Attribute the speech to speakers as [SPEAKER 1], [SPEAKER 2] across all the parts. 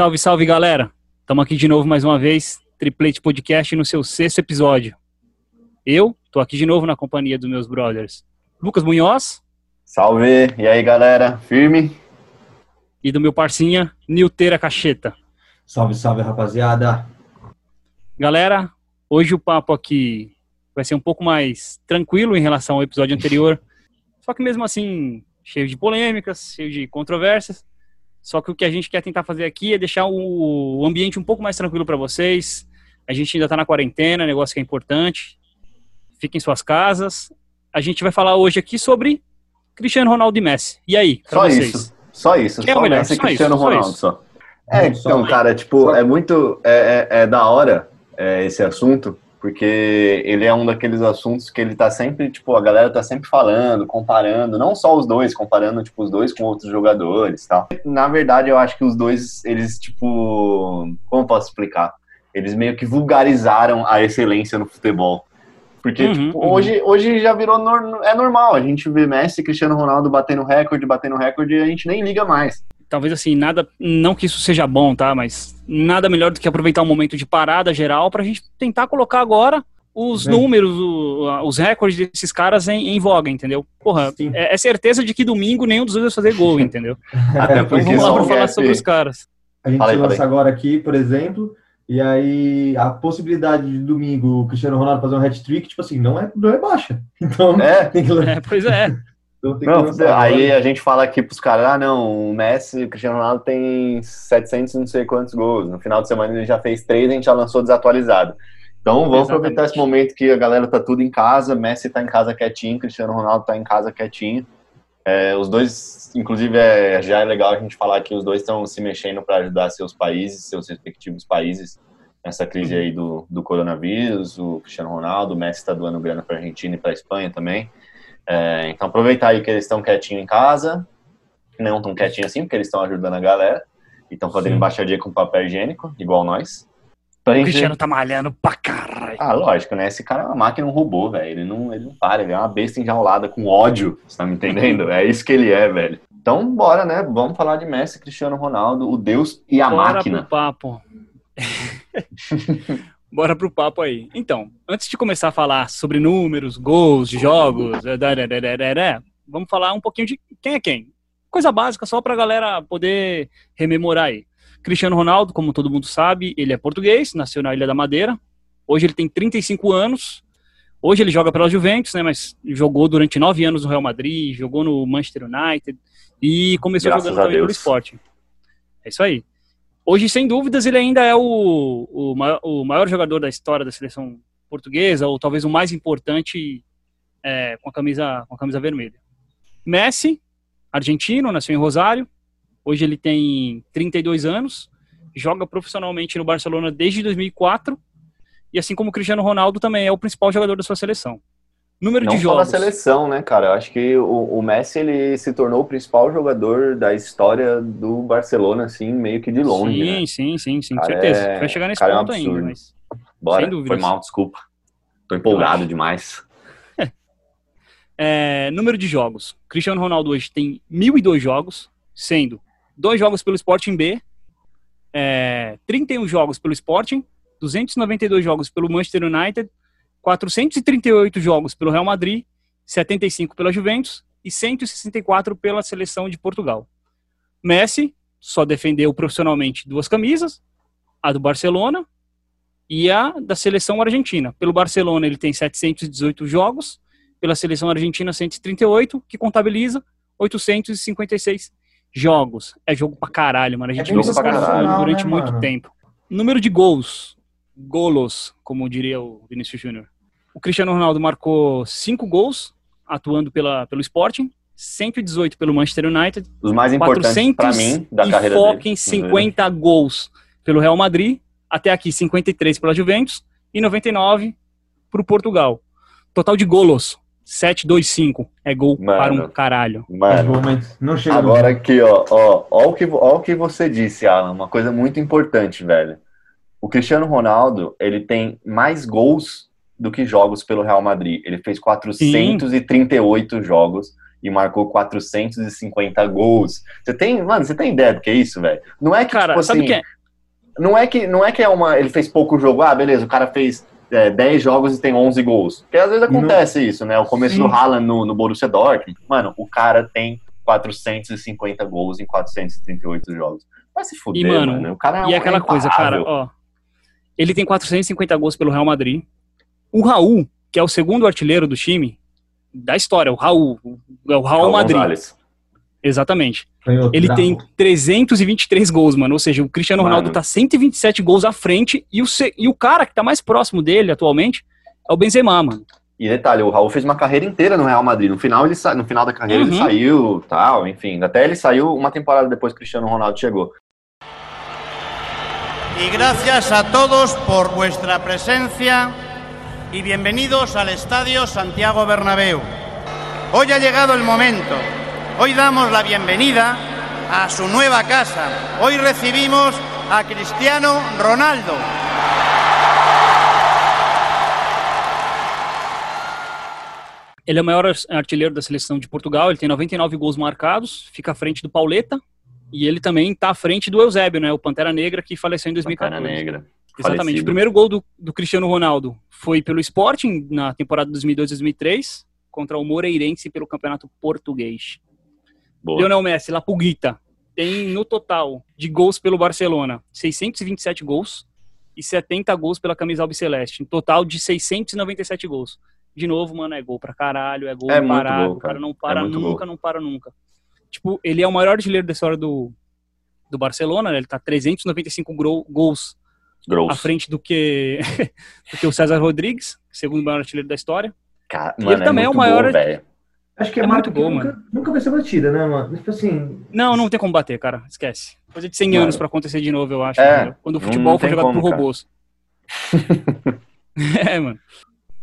[SPEAKER 1] Salve, salve galera! Estamos aqui de novo mais uma vez, Triplete Podcast no seu sexto episódio. Eu tô aqui de novo na companhia dos meus brothers Lucas Munhoz.
[SPEAKER 2] Salve! E aí galera, firme?
[SPEAKER 1] E do meu parcinha Nilteira Cacheta.
[SPEAKER 3] Salve, salve rapaziada!
[SPEAKER 1] Galera, hoje o papo aqui vai ser um pouco mais tranquilo em relação ao episódio anterior, só que mesmo assim cheio de polêmicas, cheio de controvérsias. Só que o que a gente quer tentar fazer aqui é deixar o ambiente um pouco mais tranquilo para vocês. A gente ainda está na quarentena, negócio que é importante. Fiquem em suas casas. A gente vai falar hoje aqui sobre Cristiano Ronaldo e Messi. E aí,
[SPEAKER 2] só vocês? isso. Só isso.
[SPEAKER 1] Quem é só é o melhor?
[SPEAKER 2] Messi
[SPEAKER 1] só
[SPEAKER 2] Cristiano
[SPEAKER 1] isso,
[SPEAKER 2] Ronaldo
[SPEAKER 1] só.
[SPEAKER 2] só. É, então, cara, tipo, é muito. É, é, é da hora é, esse assunto, porque ele é um daqueles assuntos que ele tá sempre, tipo, a galera tá sempre falando, comparando, não só os dois, comparando, tipo, os dois com outros jogadores tal. Na verdade, eu acho que os dois, eles, tipo, como posso explicar? Eles meio que vulgarizaram a excelência no futebol. Porque,
[SPEAKER 1] Uhum,
[SPEAKER 2] tipo,
[SPEAKER 1] uhum.
[SPEAKER 2] hoje, hoje já virou, nor- é normal, a gente vê Messi e Cristiano Ronaldo batendo recorde, batendo recorde, e a gente nem liga mais.
[SPEAKER 1] Talvez assim, nada, não que isso seja bom, tá? Mas nada melhor do que aproveitar um momento de parada geral pra gente tentar colocar agora os
[SPEAKER 3] Sim.
[SPEAKER 1] números, o- a- os recordes desses caras em, em voga, entendeu? Porra, é, é certeza de que domingo nenhum dos dois vai fazer gol, entendeu?
[SPEAKER 2] Até
[SPEAKER 1] Então
[SPEAKER 2] porque
[SPEAKER 1] vamos lá pra falar sobre os caras.
[SPEAKER 3] A gente
[SPEAKER 2] fala
[SPEAKER 3] lança
[SPEAKER 2] aí.
[SPEAKER 3] agora aqui, por exemplo, e aí a possibilidade de domingo o Cristiano Ronaldo fazer um hat-trick, tipo assim, não é, não é baixa. Então
[SPEAKER 2] É,
[SPEAKER 3] tem que,
[SPEAKER 1] É, pois é.
[SPEAKER 3] então tem
[SPEAKER 2] Não, aí
[SPEAKER 3] agora.
[SPEAKER 2] a gente fala aqui pros caras, ah, não, o Messi, o Cristiano Ronaldo tem 700 e não sei quantos gols. No final de semana ele já fez três, a gente já lançou desatualizado. Então vamos
[SPEAKER 1] Exatamente.
[SPEAKER 2] aproveitar esse momento que a galera tá tudo em casa, Messi tá em casa quietinho, Cristiano Ronaldo tá em casa quietinho. É, os dois, inclusive, é, já é legal a gente falar que os dois estão se mexendo para ajudar seus países, seus respectivos países, nessa crise aí do, do coronavírus. O Cristiano Ronaldo, o Messi está doando grana para Argentina e para Espanha também. É, então aproveitar aí que eles estão quietinhos em casa, não tão quietinhos assim, porque eles estão ajudando a galera e estão fazendo embaixadinha com papel higiênico, igual nós. Pra
[SPEAKER 1] O
[SPEAKER 2] gente-
[SPEAKER 1] Cristiano tá malhando pra caralho.
[SPEAKER 2] ah, lógico, né? Esse cara é uma máquina, um robô, velho. Ele não, ele não para, ele é uma besta enjaulada com ódio, você tá me entendendo? É isso que ele é, velho. Então, bora, né? Vamos falar de Messi, Cristiano Ronaldo, o Deus e a
[SPEAKER 1] Bora
[SPEAKER 2] máquina.
[SPEAKER 1] pro papo. Bora pro papo aí. Então, antes de começar a falar sobre números, gols, jogos, dararararará, vamos falar um pouquinho de quem é quem. Coisa básica só pra galera poder rememorar aí. Cristiano Ronaldo, como todo mundo sabe, ele é português, nasceu na Ilha da Madeira. Hoje ele tem 35 anos. Hoje ele joga pela Juventus, né? Mas jogou durante nove anos no Real Madrid, jogou no Manchester United e começou
[SPEAKER 2] Graças
[SPEAKER 1] jogando
[SPEAKER 2] a
[SPEAKER 1] também pelo
[SPEAKER 2] Deus.
[SPEAKER 1] Sporting. É isso aí. Hoje, sem dúvidas, ele ainda é o, o, maior, o maior jogador da história da seleção portuguesa, ou talvez o mais importante é, com, a camisa, com a camisa vermelha. Messi, argentino, nasceu em Rosário. Hoje ele tem 32 anos, joga profissionalmente no Barcelona desde 2004. E assim como Cristiano Ronaldo também é o principal jogador da sua seleção. Número
[SPEAKER 2] Não
[SPEAKER 1] de
[SPEAKER 2] só na
[SPEAKER 1] jogos.
[SPEAKER 2] seleção, né, cara? Eu acho que o, o Messi ele se tornou o principal jogador da história do Barcelona, assim, meio que de longe.
[SPEAKER 1] sim,
[SPEAKER 2] né?
[SPEAKER 1] sim, sim, sim, com certeza.
[SPEAKER 2] é-
[SPEAKER 1] Vai chegar nesse
[SPEAKER 2] cara, é um
[SPEAKER 1] ponto ainda, mas
[SPEAKER 2] Bora.
[SPEAKER 1] sem dúvidas.
[SPEAKER 2] Foi mal, desculpa. Tô empolgado demais.
[SPEAKER 1] É, número de jogos. Cristiano Ronaldo hoje tem 1.002 jogos, sendo dois jogos pelo Sporting B, é, 31 jogos pelo Sporting, 292 jogos pelo Manchester United, 438 jogos pelo Real Madrid, 75 pela Juventus e 164 pela seleção de Portugal. Messi só defendeu profissionalmente duas camisas, a do Barcelona e a da seleção argentina. Pelo Barcelona ele tem 718 jogos, pela seleção argentina 138, que contabiliza 856 jogos. É jogo pra caralho, mano. A gente
[SPEAKER 3] É
[SPEAKER 1] viu
[SPEAKER 2] jogo
[SPEAKER 1] esses
[SPEAKER 2] pra
[SPEAKER 1] caras
[SPEAKER 2] caralho,
[SPEAKER 1] durante
[SPEAKER 3] né,
[SPEAKER 1] muito
[SPEAKER 3] mano?
[SPEAKER 1] tempo. Número de gols. Golos, como diria o Vinícius Júnior. O Cristiano Ronaldo marcou 5 gols, atuando pela, pelo Sporting, 118 pelo Manchester United,
[SPEAKER 2] Os mais importantes
[SPEAKER 1] 400
[SPEAKER 2] pra mim da
[SPEAKER 1] e
[SPEAKER 2] carreira
[SPEAKER 1] foca
[SPEAKER 2] dele.
[SPEAKER 1] em 50 gols pelo Real Madrid, até aqui 53 pela Juventus e 99 pro Portugal. Total de golos, 7-2-5. É gol
[SPEAKER 2] Mano.
[SPEAKER 1] para um caralho.
[SPEAKER 3] Mas,
[SPEAKER 2] Mano,
[SPEAKER 3] não chega
[SPEAKER 2] Agora aqui, ó, ó, ó o que, ó o que você disse, Alan, uma coisa muito importante, velho. O Cristiano Ronaldo, ele tem mais gols do que jogos pelo Real Madrid. Ele fez 438 jogos e marcou 450 gols. Você tem, mano, você tem ideia do que é isso, velho? Não é que,
[SPEAKER 1] Cara,
[SPEAKER 2] tipo
[SPEAKER 1] sabe
[SPEAKER 2] assim,
[SPEAKER 1] o que é?
[SPEAKER 2] não é que não é que é uma, ele fez pouco jogo, ah, beleza, o cara fez é, 10 jogos e tem 11 gols. Porque às vezes acontece isso, né? O começo
[SPEAKER 3] Sim.
[SPEAKER 2] do Haaland no, no Borussia Dortmund, mano, o cara tem 450 gols em 438 jogos. Vai se fuder,
[SPEAKER 1] E, mano,
[SPEAKER 2] mano. O cara é
[SPEAKER 1] E
[SPEAKER 2] um-
[SPEAKER 1] aquela
[SPEAKER 2] é
[SPEAKER 1] coisa, cara, ó. Ele tem 450 gols pelo Real Madrid. O Raul, que é o segundo artilheiro do time, da história, o Raul, é o Raul
[SPEAKER 2] Raul
[SPEAKER 1] Madrid.
[SPEAKER 2] Gonzalez.
[SPEAKER 1] Exatamente. Ele
[SPEAKER 3] bravo.
[SPEAKER 1] tem 323 gols, mano. Ou seja, o Cristiano
[SPEAKER 2] Mano.
[SPEAKER 1] Ronaldo tá 127 gols à frente e o, e o cara que tá mais próximo dele atualmente é o Benzema, mano.
[SPEAKER 2] E detalhe, o Raul fez uma carreira inteira no Real Madrid. No final, ele sa... no final da carreira ele
[SPEAKER 1] Uhum.
[SPEAKER 2] saiu, tal, enfim. Até ele saiu uma temporada depois que o Cristiano Ronaldo chegou.
[SPEAKER 4] Y gracias a todos por vuestra presencia y bienvenidos al Estadio Santiago Bernabéu. Hoy ha llegado el momento. Hoy damos la bienvenida a su nueva casa. Hoy recibimos a Cristiano Ronaldo.
[SPEAKER 1] Ele é o maior artilheiro da seleção de Portugal, ele tem 99 gols marcados, fica à frente do Pauleta e ele também tá à frente do Eusébio, né, o Pantera Negra que faleceu em 2014.
[SPEAKER 2] Pantera Negra.
[SPEAKER 1] Exatamente.
[SPEAKER 2] falecido.
[SPEAKER 1] O primeiro gol do, do Cristiano Ronaldo foi pelo Sporting na temporada 2002-2003 contra o Moreirense pelo Campeonato Português.
[SPEAKER 2] Boa.
[SPEAKER 1] Lionel Messi, La Pulguita, tem no total de gols pelo Barcelona 627 gols e 70 gols pela camisa albiceleste. Um total de 697 gols. De novo, mano, é gol pra caralho, é gol
[SPEAKER 2] É
[SPEAKER 1] imparável,
[SPEAKER 2] gol,
[SPEAKER 1] o cara
[SPEAKER 2] cara.
[SPEAKER 1] não para
[SPEAKER 2] É
[SPEAKER 1] nunca,
[SPEAKER 2] gol.
[SPEAKER 1] não para nunca. Tipo, ele é o maior artilheiro da história do, do Barcelona, né? ele tá 395 gro- gols
[SPEAKER 2] Gross.
[SPEAKER 1] à frente do que, do que o César Rodrigues, segundo maior artilheiro da história.
[SPEAKER 2] Cara,
[SPEAKER 1] E
[SPEAKER 2] mano,
[SPEAKER 1] ele também é o
[SPEAKER 2] muito
[SPEAKER 1] maior-
[SPEAKER 2] gol, velho.
[SPEAKER 3] Acho que é,
[SPEAKER 1] É
[SPEAKER 3] marca
[SPEAKER 1] muito
[SPEAKER 3] que
[SPEAKER 1] bom,
[SPEAKER 3] nunca, nunca vai ser batida, né, mano? Tipo assim,
[SPEAKER 1] Não, não tem como bater, cara. Esquece. Coisa de 100
[SPEAKER 2] Mano.
[SPEAKER 1] anos pra acontecer de novo, eu acho.
[SPEAKER 2] É,
[SPEAKER 1] entendeu? Quando o futebol foi jogado
[SPEAKER 2] como,
[SPEAKER 1] por robôs. é, mano.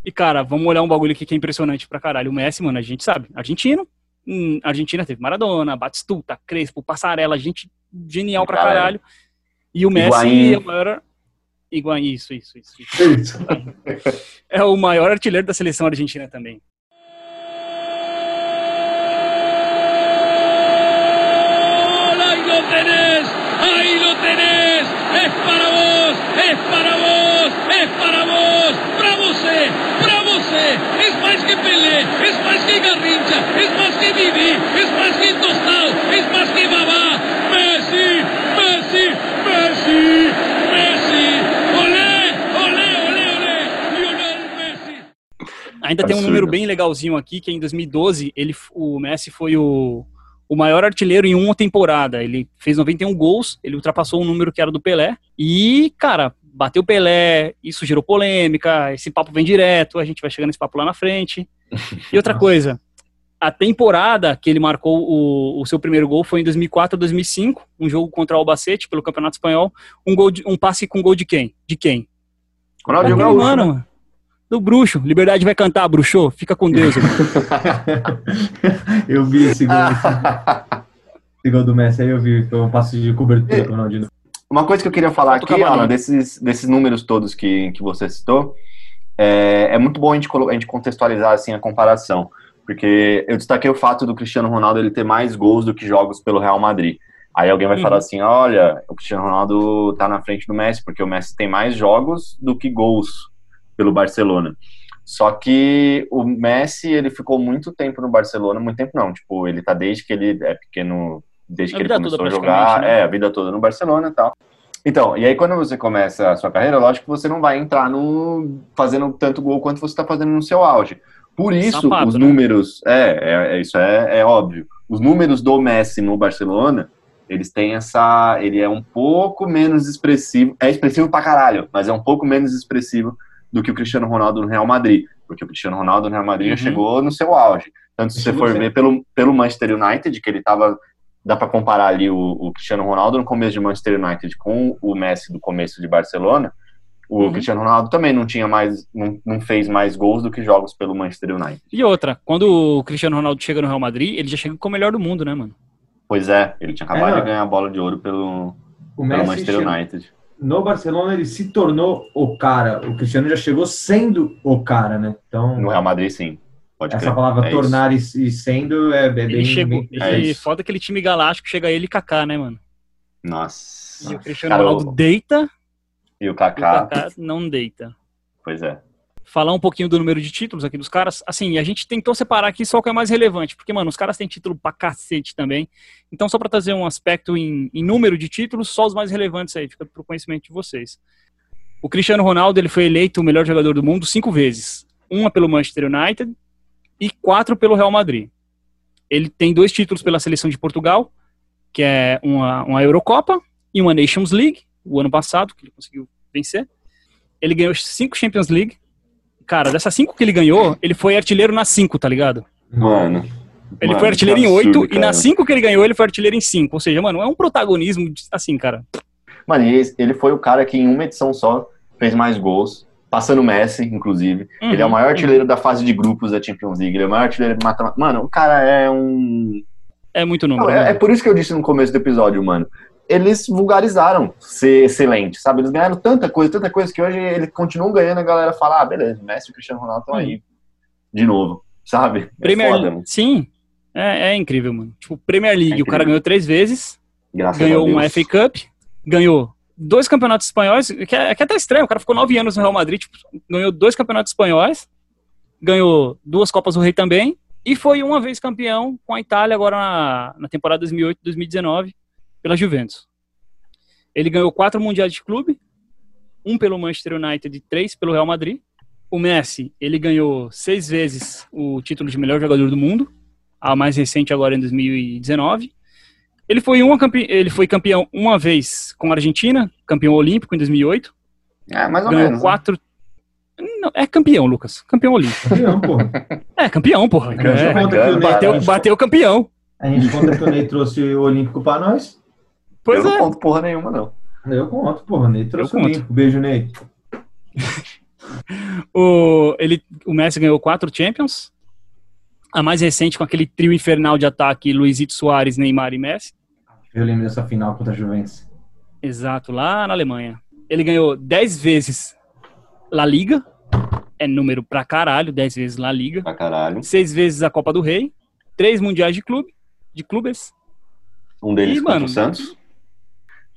[SPEAKER 1] E, cara, vamos olhar um bagulho aqui que é impressionante pra caralho. O Messi, mano, a gente sabe. Argentino. Hum, Argentina teve Maradona, Batistuta, Crespo, Passarela, gente genial pra caralho. E o Messi
[SPEAKER 2] Higuaín.
[SPEAKER 1] é o maior... Igual isso, isso, isso. isso.
[SPEAKER 3] isso.
[SPEAKER 1] É o maior artilheiro da seleção argentina também.
[SPEAKER 5] Es más que Pelé, es más que Garrincha, es más que Didi, es más que más que Babá, Messi, Messi, Messi, Messi, olé, olé, olé, olé, Lionel Messi.
[SPEAKER 1] Ainda tem um número bem legalzinho aqui, que em 2012 ele, o Messi foi o, o maior artilheiro em uma temporada. Ele fez 91 gols, ele ultrapassou um número que era do Pelé. E, cara, bateu o Pelé, isso gerou polêmica, esse papo vem direto, a gente vai chegando nesse papo lá na frente. E outra coisa, a temporada que ele marcou o, o seu primeiro gol foi em 2004 2005, um jogo contra o Albacete pelo Campeonato Espanhol, um, gol de- um passe com gol de quem? De quem?
[SPEAKER 2] Ronaldinho Gaúcho,
[SPEAKER 1] mano,
[SPEAKER 2] né?
[SPEAKER 1] mano. Do bruxo. Liberdade vai cantar, bruxo. Fica com Deus.
[SPEAKER 3] eu vi esse gol, esse gol do Messi aí, eu vi, foi um passe de cobertura com o Ronaldinho.
[SPEAKER 2] Uma coisa que eu queria falar aqui. Alan, desses, desses números todos que, que você citou, é, é muito bom a gente, a gente contextualizar assim, a comparação. Porque eu destaquei o fato do Cristiano Ronaldo ele ter mais gols do que jogos pelo Real Madrid. Aí alguém vai
[SPEAKER 1] Uhum.
[SPEAKER 2] falar assim, olha, o Cristiano Ronaldo tá na frente do Messi, porque o Messi tem mais jogos do que gols pelo Barcelona. Só que o Messi, ele ficou muito tempo no Barcelona, muito tempo não, tipo, ele tá desde que ele é pequeno, desde
[SPEAKER 1] A
[SPEAKER 2] que ele começou a jogar,
[SPEAKER 1] né?
[SPEAKER 2] é, a vida toda no Barcelona e tal. Então, e aí quando você começa a sua carreira, lógico que você não vai entrar no fazendo tanto gol quanto você está fazendo no seu auge. Por isso,
[SPEAKER 1] Sapato,
[SPEAKER 2] os
[SPEAKER 1] né?
[SPEAKER 2] números, é, é, é- isso é, é óbvio. Os números do Messi no Barcelona, eles têm essa, ele é um pouco menos expressivo, é expressivo pra caralho, mas é um pouco menos expressivo do que o Cristiano Ronaldo no Real Madrid, porque o Cristiano Ronaldo no Real Madrid já
[SPEAKER 1] Uhum.
[SPEAKER 2] chegou no seu auge. Tanto se você for ver pelo, pelo Manchester United, que ele tava dá para comparar ali o, o Cristiano Ronaldo no começo de Manchester United com o Messi do começo de Barcelona. O
[SPEAKER 1] Uhum.
[SPEAKER 2] Cristiano Ronaldo também não tinha mais, não, não fez mais gols do que jogos pelo Manchester United.
[SPEAKER 1] E outra, quando o Cristiano Ronaldo chega no Real Madrid, ele já chega com o melhor do mundo, né, mano?
[SPEAKER 2] Pois é, ele tinha acabado
[SPEAKER 3] É,
[SPEAKER 2] de ganhar a bola de ouro pelo,
[SPEAKER 3] O
[SPEAKER 2] pelo Manchester United.
[SPEAKER 3] no Barcelona ele se tornou o cara. O Cristiano já chegou sendo o cara, né? Então,
[SPEAKER 2] No Real Madrid, sim. Pode
[SPEAKER 3] Essa
[SPEAKER 2] crer.
[SPEAKER 3] palavra
[SPEAKER 2] É
[SPEAKER 3] tornar e, e sendo é, é bem.
[SPEAKER 1] Ele chegou.
[SPEAKER 3] bem-
[SPEAKER 2] é
[SPEAKER 1] ele foda aquele time galáctico, chega ele e Kaká, né, mano?
[SPEAKER 2] Nossa.
[SPEAKER 1] E o Cristiano
[SPEAKER 2] Cara,
[SPEAKER 1] Ronaldo deita
[SPEAKER 2] E o
[SPEAKER 1] e o
[SPEAKER 2] Kaká,
[SPEAKER 1] Kaká não deita.
[SPEAKER 2] pois é.
[SPEAKER 1] Falar um pouquinho do número de títulos aqui dos caras. Assim, a gente tentou separar aqui só o que é mais relevante, porque, mano, os caras têm título pra cacete também. Então, só pra trazer um aspecto em, em número de títulos, só os mais relevantes aí, fica pro conhecimento de vocês. O Cristiano Ronaldo ele foi eleito o melhor jogador do mundo cinco vezes. Uma pelo Manchester United e quatro pelo Real Madrid. Ele tem dois títulos pela seleção de Portugal, que é uma, uma Eurocopa e uma Nations League, o ano passado, que ele conseguiu vencer. Ele ganhou cinco Champions League. Cara, dessas cinco que ele ganhou, ele foi artilheiro nas cinco, tá ligado?
[SPEAKER 2] Mano.
[SPEAKER 1] Ele
[SPEAKER 2] Mano,
[SPEAKER 1] foi artilheiro em oito e nas cinco que ele ganhou, ele foi artilheiro em cinco. Ou seja, mano, é um protagonismo de- assim, cara.
[SPEAKER 2] Mano, e ele foi o cara que em uma edição só fez mais gols, passando o Messi, inclusive.
[SPEAKER 1] Uhum,
[SPEAKER 2] Ele é o maior artilheiro da fase de grupos da Champions League. Ele é o maior artilheiro de mata-mata. Mano, o cara é um.
[SPEAKER 1] É muito
[SPEAKER 2] Não,
[SPEAKER 1] número.
[SPEAKER 2] é,
[SPEAKER 1] né?
[SPEAKER 2] é por isso que eu disse no começo do episódio, mano. Eles vulgarizaram ser excelente, sabe? Eles ganharam tanta coisa, tanta coisa que hoje eles continuam ganhando. A galera fala, ah, beleza, Messi e Cristiano Ronaldo estão aí de novo, sabe? É
[SPEAKER 1] Premier
[SPEAKER 2] foda, mano.
[SPEAKER 1] Sim, é, é incrível, mano. Tipo, Premier League,
[SPEAKER 2] É
[SPEAKER 1] o cara ganhou três vezes,
[SPEAKER 2] Graças
[SPEAKER 1] ganhou uma FA Cup, ganhou dois campeonatos espanhóis, que é, que é até estranho, o cara ficou nove anos no Real Madrid, tipo, ganhou dois campeonatos espanhóis, ganhou duas Copas do Rei também, e foi uma vez campeão com a Itália agora na, na temporada 2008-2019 pela Juventus. Ele ganhou quatro mundiais de clube, um pelo Manchester United e três pelo Real Madrid. O Messi, ele ganhou seis vezes o título de melhor jogador do mundo, a mais recente agora em 2019. Ele foi, uma campe... ele foi campeão uma vez com a Argentina, campeão olímpico em 2008.
[SPEAKER 2] É, mais ou
[SPEAKER 1] ganhou
[SPEAKER 2] menos. né?
[SPEAKER 1] quatro. Não, é campeão, Lucas. Campeão olímpico.
[SPEAKER 3] Campeão, porra.
[SPEAKER 1] É, campeão, porra. É,
[SPEAKER 3] Ney-
[SPEAKER 1] bateu, bateu campeão.
[SPEAKER 3] A gente conta que o Ney trouxe o Olímpico pra nós.
[SPEAKER 1] Pois
[SPEAKER 2] eu
[SPEAKER 1] é.
[SPEAKER 2] não conto porra nenhuma, não.
[SPEAKER 3] Eu conto, porra. Ney trouxe
[SPEAKER 1] Eu
[SPEAKER 3] o
[SPEAKER 1] conto.
[SPEAKER 3] Beijo, Ney.
[SPEAKER 1] O, ele, o Messi ganhou quatro Champions. A mais recente com aquele trio infernal de ataque, Luizito Soares, Neymar e Messi.
[SPEAKER 3] Eu lembro dessa final contra a Juventus.
[SPEAKER 1] Exato, lá na Alemanha. Ele ganhou 10 vezes La Liga. É número pra caralho, 10 vezes La Liga.
[SPEAKER 2] Pra caralho.
[SPEAKER 1] Seis vezes a Copa do Rei. Três mundiais de clube. De clubes.
[SPEAKER 2] Um deles contra
[SPEAKER 1] mano.
[SPEAKER 2] o Santos.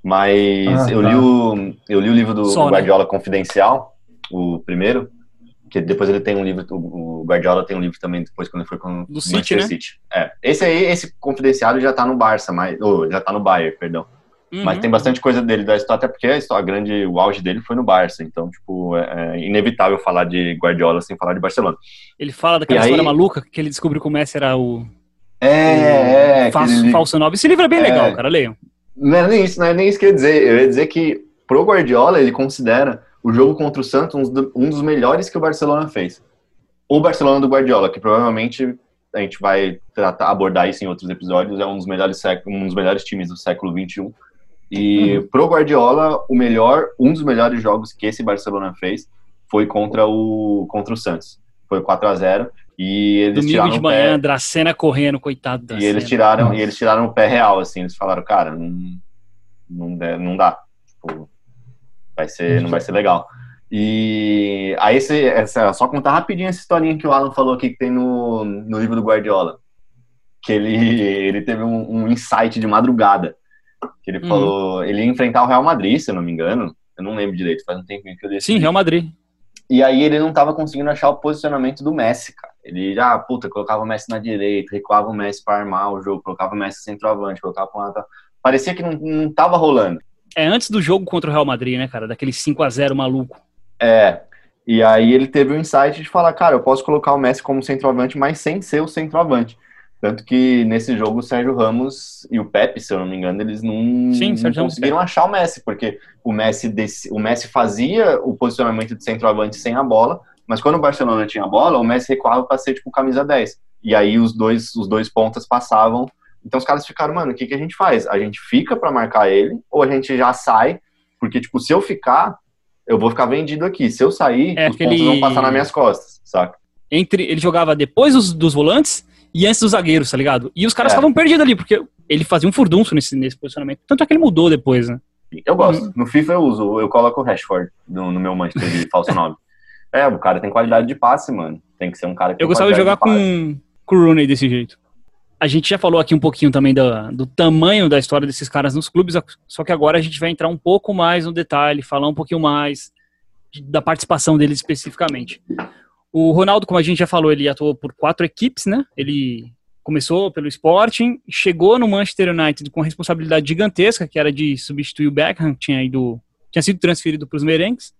[SPEAKER 2] Mas
[SPEAKER 3] Ah,
[SPEAKER 2] eu,
[SPEAKER 3] tá.
[SPEAKER 2] li o, eu li o livro do
[SPEAKER 1] Só, né?
[SPEAKER 2] Guardiola Confidencial, o primeiro. Que depois ele tem um livro, o o Guardiola tem um livro também depois quando ele foi com
[SPEAKER 1] Do
[SPEAKER 2] o
[SPEAKER 1] City,
[SPEAKER 2] Manchester
[SPEAKER 1] né?
[SPEAKER 2] City. É. Esse aí, esse confidenciário já tá no Barça, mas, ou, já tá no Bayern, perdão. Mas
[SPEAKER 1] Uhum.
[SPEAKER 2] tem bastante coisa dele da história, até porque a história a grande, o auge dele foi no Barça. Então, tipo, é, é inevitável falar de Guardiola sem falar de Barcelona.
[SPEAKER 1] Ele fala daquela
[SPEAKER 2] E aí-
[SPEAKER 1] história maluca que ele descobriu que o Messi era o
[SPEAKER 2] É, é.
[SPEAKER 1] falso,
[SPEAKER 2] aquele-
[SPEAKER 1] falso nobre. Esse livro é bem
[SPEAKER 2] É.
[SPEAKER 1] legal, cara. Leiam.
[SPEAKER 2] Não é nem isso, não é nem isso que eu ia dizer. Eu ia dizer que pro Guardiola ele considera o jogo contra o Santos um dos- melhores que o Barcelona fez. O Barcelona do Guardiola, que provavelmente a gente vai tratar, abordar isso em outros episódios, é um dos melhores, um dos melhores times do século XXI. E pro Guardiola, o melhor, um dos melhores jogos que esse Barcelona fez foi contra o, contra o Santos. Foi 4 a 0 e eles
[SPEAKER 1] Domingo
[SPEAKER 2] tiraram
[SPEAKER 1] de
[SPEAKER 2] o
[SPEAKER 1] manhã,
[SPEAKER 2] pé,
[SPEAKER 1] Dracena correndo, coitado da
[SPEAKER 2] e eles tiraram e eles tiraram o pé real assim. Eles falaram cara não não, dá- não dá. Tipo, vai ser não vai ser legal. E aí esse, essa, só contar rapidinho essa historinha que o Alan falou aqui que tem no, no livro do Guardiola. Que ele ele teve um, um insight de madrugada. Que ele
[SPEAKER 1] Uhum.
[SPEAKER 2] falou ele ia enfrentar o Real Madrid se eu não me engano. Eu não lembro direito faz um tempinho que eu dei esse
[SPEAKER 1] Sim. Real Madrid.
[SPEAKER 2] E aí ele não tava conseguindo achar o posicionamento do Messi, cara. Ele já, puta, colocava o Messi na direita, recuava o Messi pra armar o jogo, colocava o Messi centroavante, colocava lá, tá. Parecia que não, não tava rolando.
[SPEAKER 1] É antes do jogo contra o Real Madrid, né, cara? Daquele 5 a 0 maluco.
[SPEAKER 2] É. E aí ele teve o insight de falar, cara, eu posso colocar o Messi como centroavante, mas sem ser o centroavante. Tanto que nesse jogo o Sérgio Ramos e o Pepe, se eu não me engano, eles não,
[SPEAKER 1] Sim,
[SPEAKER 2] não conseguiram achar o Messi, porque o Messi, desci- o Messi fazia o posicionamento de centroavante sem a bola, mas quando o Barcelona tinha a bola, o Messi recuava para ser tipo camisa 10. E aí os dois, os dois pontas passavam. Então os caras ficaram, mano, o que, que a gente faz? A gente fica para marcar ele ou a gente já sai? Porque, tipo, se eu ficar, eu vou ficar vendido aqui. Se eu sair,
[SPEAKER 1] É
[SPEAKER 2] os
[SPEAKER 1] aquele-
[SPEAKER 2] pontos vão passar nas minhas costas, saca?
[SPEAKER 1] Entre, ele jogava depois dos, dos volantes e antes dos zagueiros, tá ligado? E os caras
[SPEAKER 2] É.
[SPEAKER 1] estavam perdidos ali, porque ele fazia um furdunço nesse, nesse posicionamento. Tanto é que ele mudou depois, né?
[SPEAKER 2] Eu gosto. No FIFA eu uso, eu coloco o Rashford no, no meu Manchester de falso 9. É, o cara tem qualidade de passe, mano. Tem que ser um cara que
[SPEAKER 1] Eu gostava de jogar
[SPEAKER 2] qualidade
[SPEAKER 1] com, com o Rooney desse jeito. A gente já falou aqui um pouquinho também do, do tamanho da história desses caras nos clubes, só que agora a gente vai entrar um pouco mais no detalhe, falar um pouquinho mais de- da participação deles especificamente. O Ronaldo, como a gente já falou, ele atuou por quatro equipes, né? Ele começou pelo Sporting, chegou no Manchester United com responsabilidade gigantesca, que era de substituir o Beckham, tinha ido, tinha sido transferido para os merengues.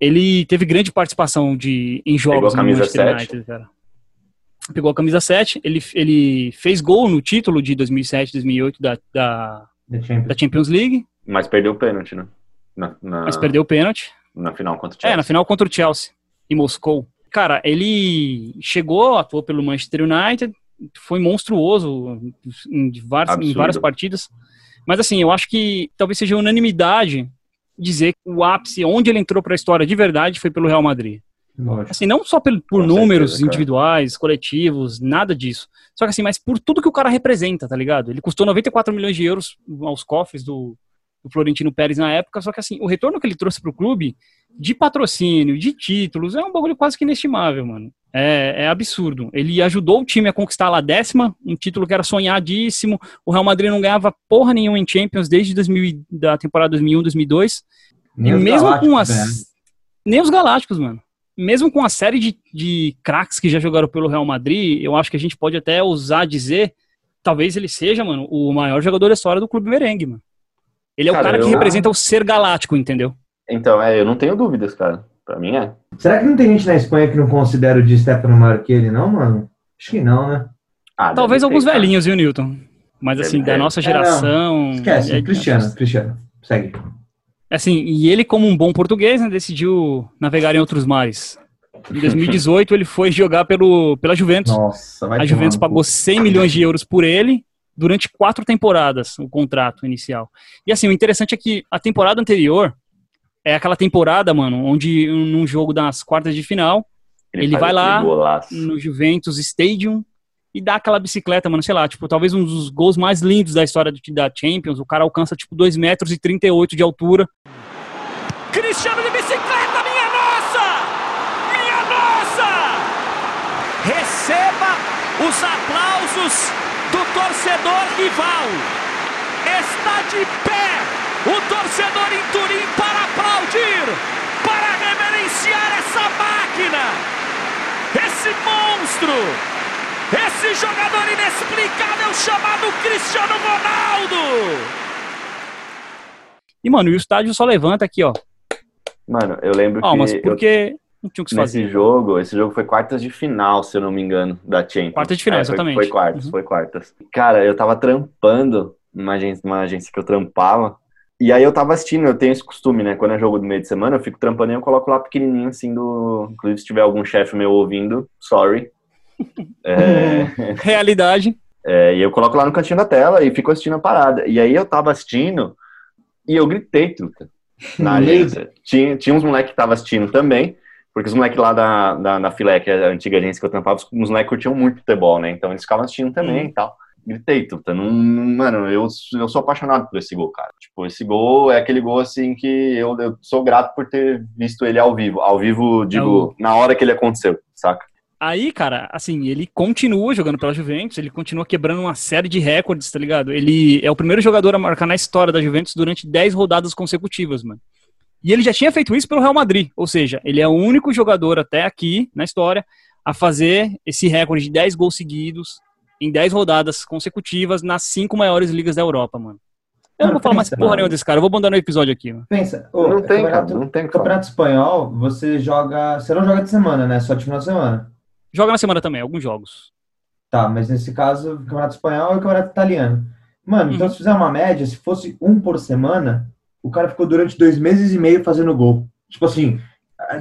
[SPEAKER 1] Ele teve grande participação de, em jogos
[SPEAKER 2] a
[SPEAKER 1] no
[SPEAKER 2] camisa
[SPEAKER 1] Manchester
[SPEAKER 2] 7.
[SPEAKER 1] United, cara. Pegou a camisa 7, ele, ele fez gol no título de 2007, 2008 da, da,
[SPEAKER 3] Champions.
[SPEAKER 1] da Champions League,
[SPEAKER 2] Mas perdeu o pênalti, né? Na, na,
[SPEAKER 1] mas perdeu o pênalti.
[SPEAKER 2] na final contra o
[SPEAKER 1] É,
[SPEAKER 2] Chelsea.
[SPEAKER 1] na final contra o Chelsea, em Moscou. Cara, ele chegou, atuou pelo Manchester United, foi monstruoso em, várias, em várias partidas. Mas assim, eu acho que talvez seja unanimidade dizer que o ápice, onde ele entrou para a história de verdade, foi pelo Real Madrid.
[SPEAKER 3] Lógico.
[SPEAKER 1] Assim, não só por
[SPEAKER 2] Com
[SPEAKER 1] números
[SPEAKER 2] certeza,
[SPEAKER 1] individuais, coletivos, nada disso. Só que assim, mas por tudo que o cara representa, tá ligado? Ele custou 94 milhões de euros aos cofres do, do Florentino Pérez na época, só que assim, o retorno que ele trouxe pro clube de patrocínio, de títulos, é um bagulho quase que inestimável, mano. É, é absurdo. Ele ajudou o time a conquistar lá a décima, um título que era sonhadíssimo. O Real Madrid não ganhava porra nenhuma em Champions desde 2000, e- da temporada 2001, 2002.
[SPEAKER 3] Nem
[SPEAKER 1] E
[SPEAKER 3] os
[SPEAKER 1] mesmo com
[SPEAKER 3] Galácticos,
[SPEAKER 1] as.
[SPEAKER 3] né?
[SPEAKER 1] Nem os Galácticos, mano. Mesmo com a série de, de craques que já jogaram pelo Real Madrid, eu acho que a gente pode até ousar dizer, talvez ele seja, mano, o maior jogador da história do clube merengue, mano. Ele é o
[SPEAKER 2] Cara,
[SPEAKER 1] cara que
[SPEAKER 2] eu-
[SPEAKER 1] representa o ser galáctico, entendeu?
[SPEAKER 2] Então, é, eu não tenho dúvidas, cara. Pra mim é.
[SPEAKER 3] Será que não tem gente na Espanha que não considera o Di Stefano maior que ele, não, mano? Acho que não, né?
[SPEAKER 2] Ah,
[SPEAKER 1] Talvez
[SPEAKER 2] ter,
[SPEAKER 1] alguns velhinhos, viu, Newton? Mas assim,
[SPEAKER 2] Deve
[SPEAKER 1] da nossa
[SPEAKER 3] É,
[SPEAKER 1] geração.
[SPEAKER 3] Esquece,
[SPEAKER 1] é-
[SPEAKER 3] Cristiano, Cristiano. Segue.
[SPEAKER 1] Assim, e ele, como um bom português, né, decidiu navegar em outros mares. Em 2018, ele foi jogar pelo, pela Juventus.
[SPEAKER 3] Nossa, vai
[SPEAKER 1] A Juventus pagou
[SPEAKER 3] cu.
[SPEAKER 1] 100 milhões de euros por ele durante quatro temporadas, o contrato inicial. E assim, o interessante é que a temporada anterior é aquela temporada, mano, onde num jogo das quartas de final, Ele
[SPEAKER 2] faz
[SPEAKER 1] vai lá,
[SPEAKER 2] golaço.
[SPEAKER 1] no Juventus Stadium, e dá aquela bicicleta, mano, sei lá, tipo, talvez um dos gols mais lindos da história do- da Champions. O cara alcança, tipo, 2 metros e 38 de altura.
[SPEAKER 5] Cristiano de bicicleta, minha nossa! Minha nossa! Receba os aplausos do torcedor rival. Está de pé o torcedor em Turim para aplaudir, para reverenciar essa máquina, esse monstro, esse jogador inexplicável chamado Cristiano Ronaldo.
[SPEAKER 1] E, mano, e o estádio só levanta aqui, ó.
[SPEAKER 2] Mano, eu lembro
[SPEAKER 1] mas
[SPEAKER 2] que eu-
[SPEAKER 1] porque não tinha o que se
[SPEAKER 2] nesse
[SPEAKER 1] fazer.
[SPEAKER 2] jogo, esse jogo foi quartas de final, se eu não me engano, da Champions.
[SPEAKER 1] Quartas de final,
[SPEAKER 2] É, foi-
[SPEAKER 1] exatamente.
[SPEAKER 2] Foi, quartas,
[SPEAKER 1] Uhum.
[SPEAKER 2] foi quartas. Cara, eu tava trampando numa agência, numa agência que eu trampava. E aí eu tava assistindo, eu tenho esse costume, né? Quando é jogo do meio de semana, eu fico trampando e eu coloco lá pequenininho, assim, do... Inclusive, se tiver algum chefe meu ouvindo, sorry. É,
[SPEAKER 1] Realidade.
[SPEAKER 2] é, e eu coloco lá no cantinho da tela e fico assistindo a parada. E aí eu tava assistindo e eu gritei, truta, na agência. Tinha, tinha uns moleques que estavam assistindo também, porque os moleques lá da, da, da Filé, que é a antiga agência que eu trampava, os moleques curtiam muito futebol, né? Então eles ficavam assistindo também
[SPEAKER 1] Uhum.
[SPEAKER 2] e tal. Gritei, truta. Não, mano, eu, eu sou apaixonado por esse gol, cara. Tipo, esse gol é aquele gol, assim, que eu, eu sou grato por ter visto ele ao vivo. Ao vivo, digo, na hora que ele aconteceu, saca?
[SPEAKER 1] Aí, cara, assim, ele continua jogando pela Juventus, ele continua quebrando uma série de recordes, tá ligado? Ele é o primeiro jogador a marcar na história da Juventus durante 10 rodadas consecutivas, mano. E ele já tinha feito isso pelo Real Madrid, ou seja, ele é o único jogador até aqui na história a fazer esse recorde de 10 gols seguidos em 10 rodadas consecutivas nas cinco maiores ligas da Europa, mano. Eu não
[SPEAKER 3] Mano,
[SPEAKER 1] vou falar mais
[SPEAKER 3] pensa,
[SPEAKER 1] porra
[SPEAKER 3] mano.
[SPEAKER 1] nenhuma desse cara, eu vou abandonar o episódio aqui, mano.
[SPEAKER 3] Pensa, ô,
[SPEAKER 2] não tem, cara,
[SPEAKER 3] campeonato,
[SPEAKER 2] não tem
[SPEAKER 3] campeonato espanhol, você joga. Você não joga de semana, né? Só de final de semana.
[SPEAKER 1] Joga na semana também, alguns jogos.
[SPEAKER 3] Tá, mas nesse caso, o campeonato espanhol e o campeonato italiano. Mano, então
[SPEAKER 1] Uhum.
[SPEAKER 3] se fizer uma média, se fosse um por semana, o cara ficou durante dois meses e meio fazendo gol. Tipo assim,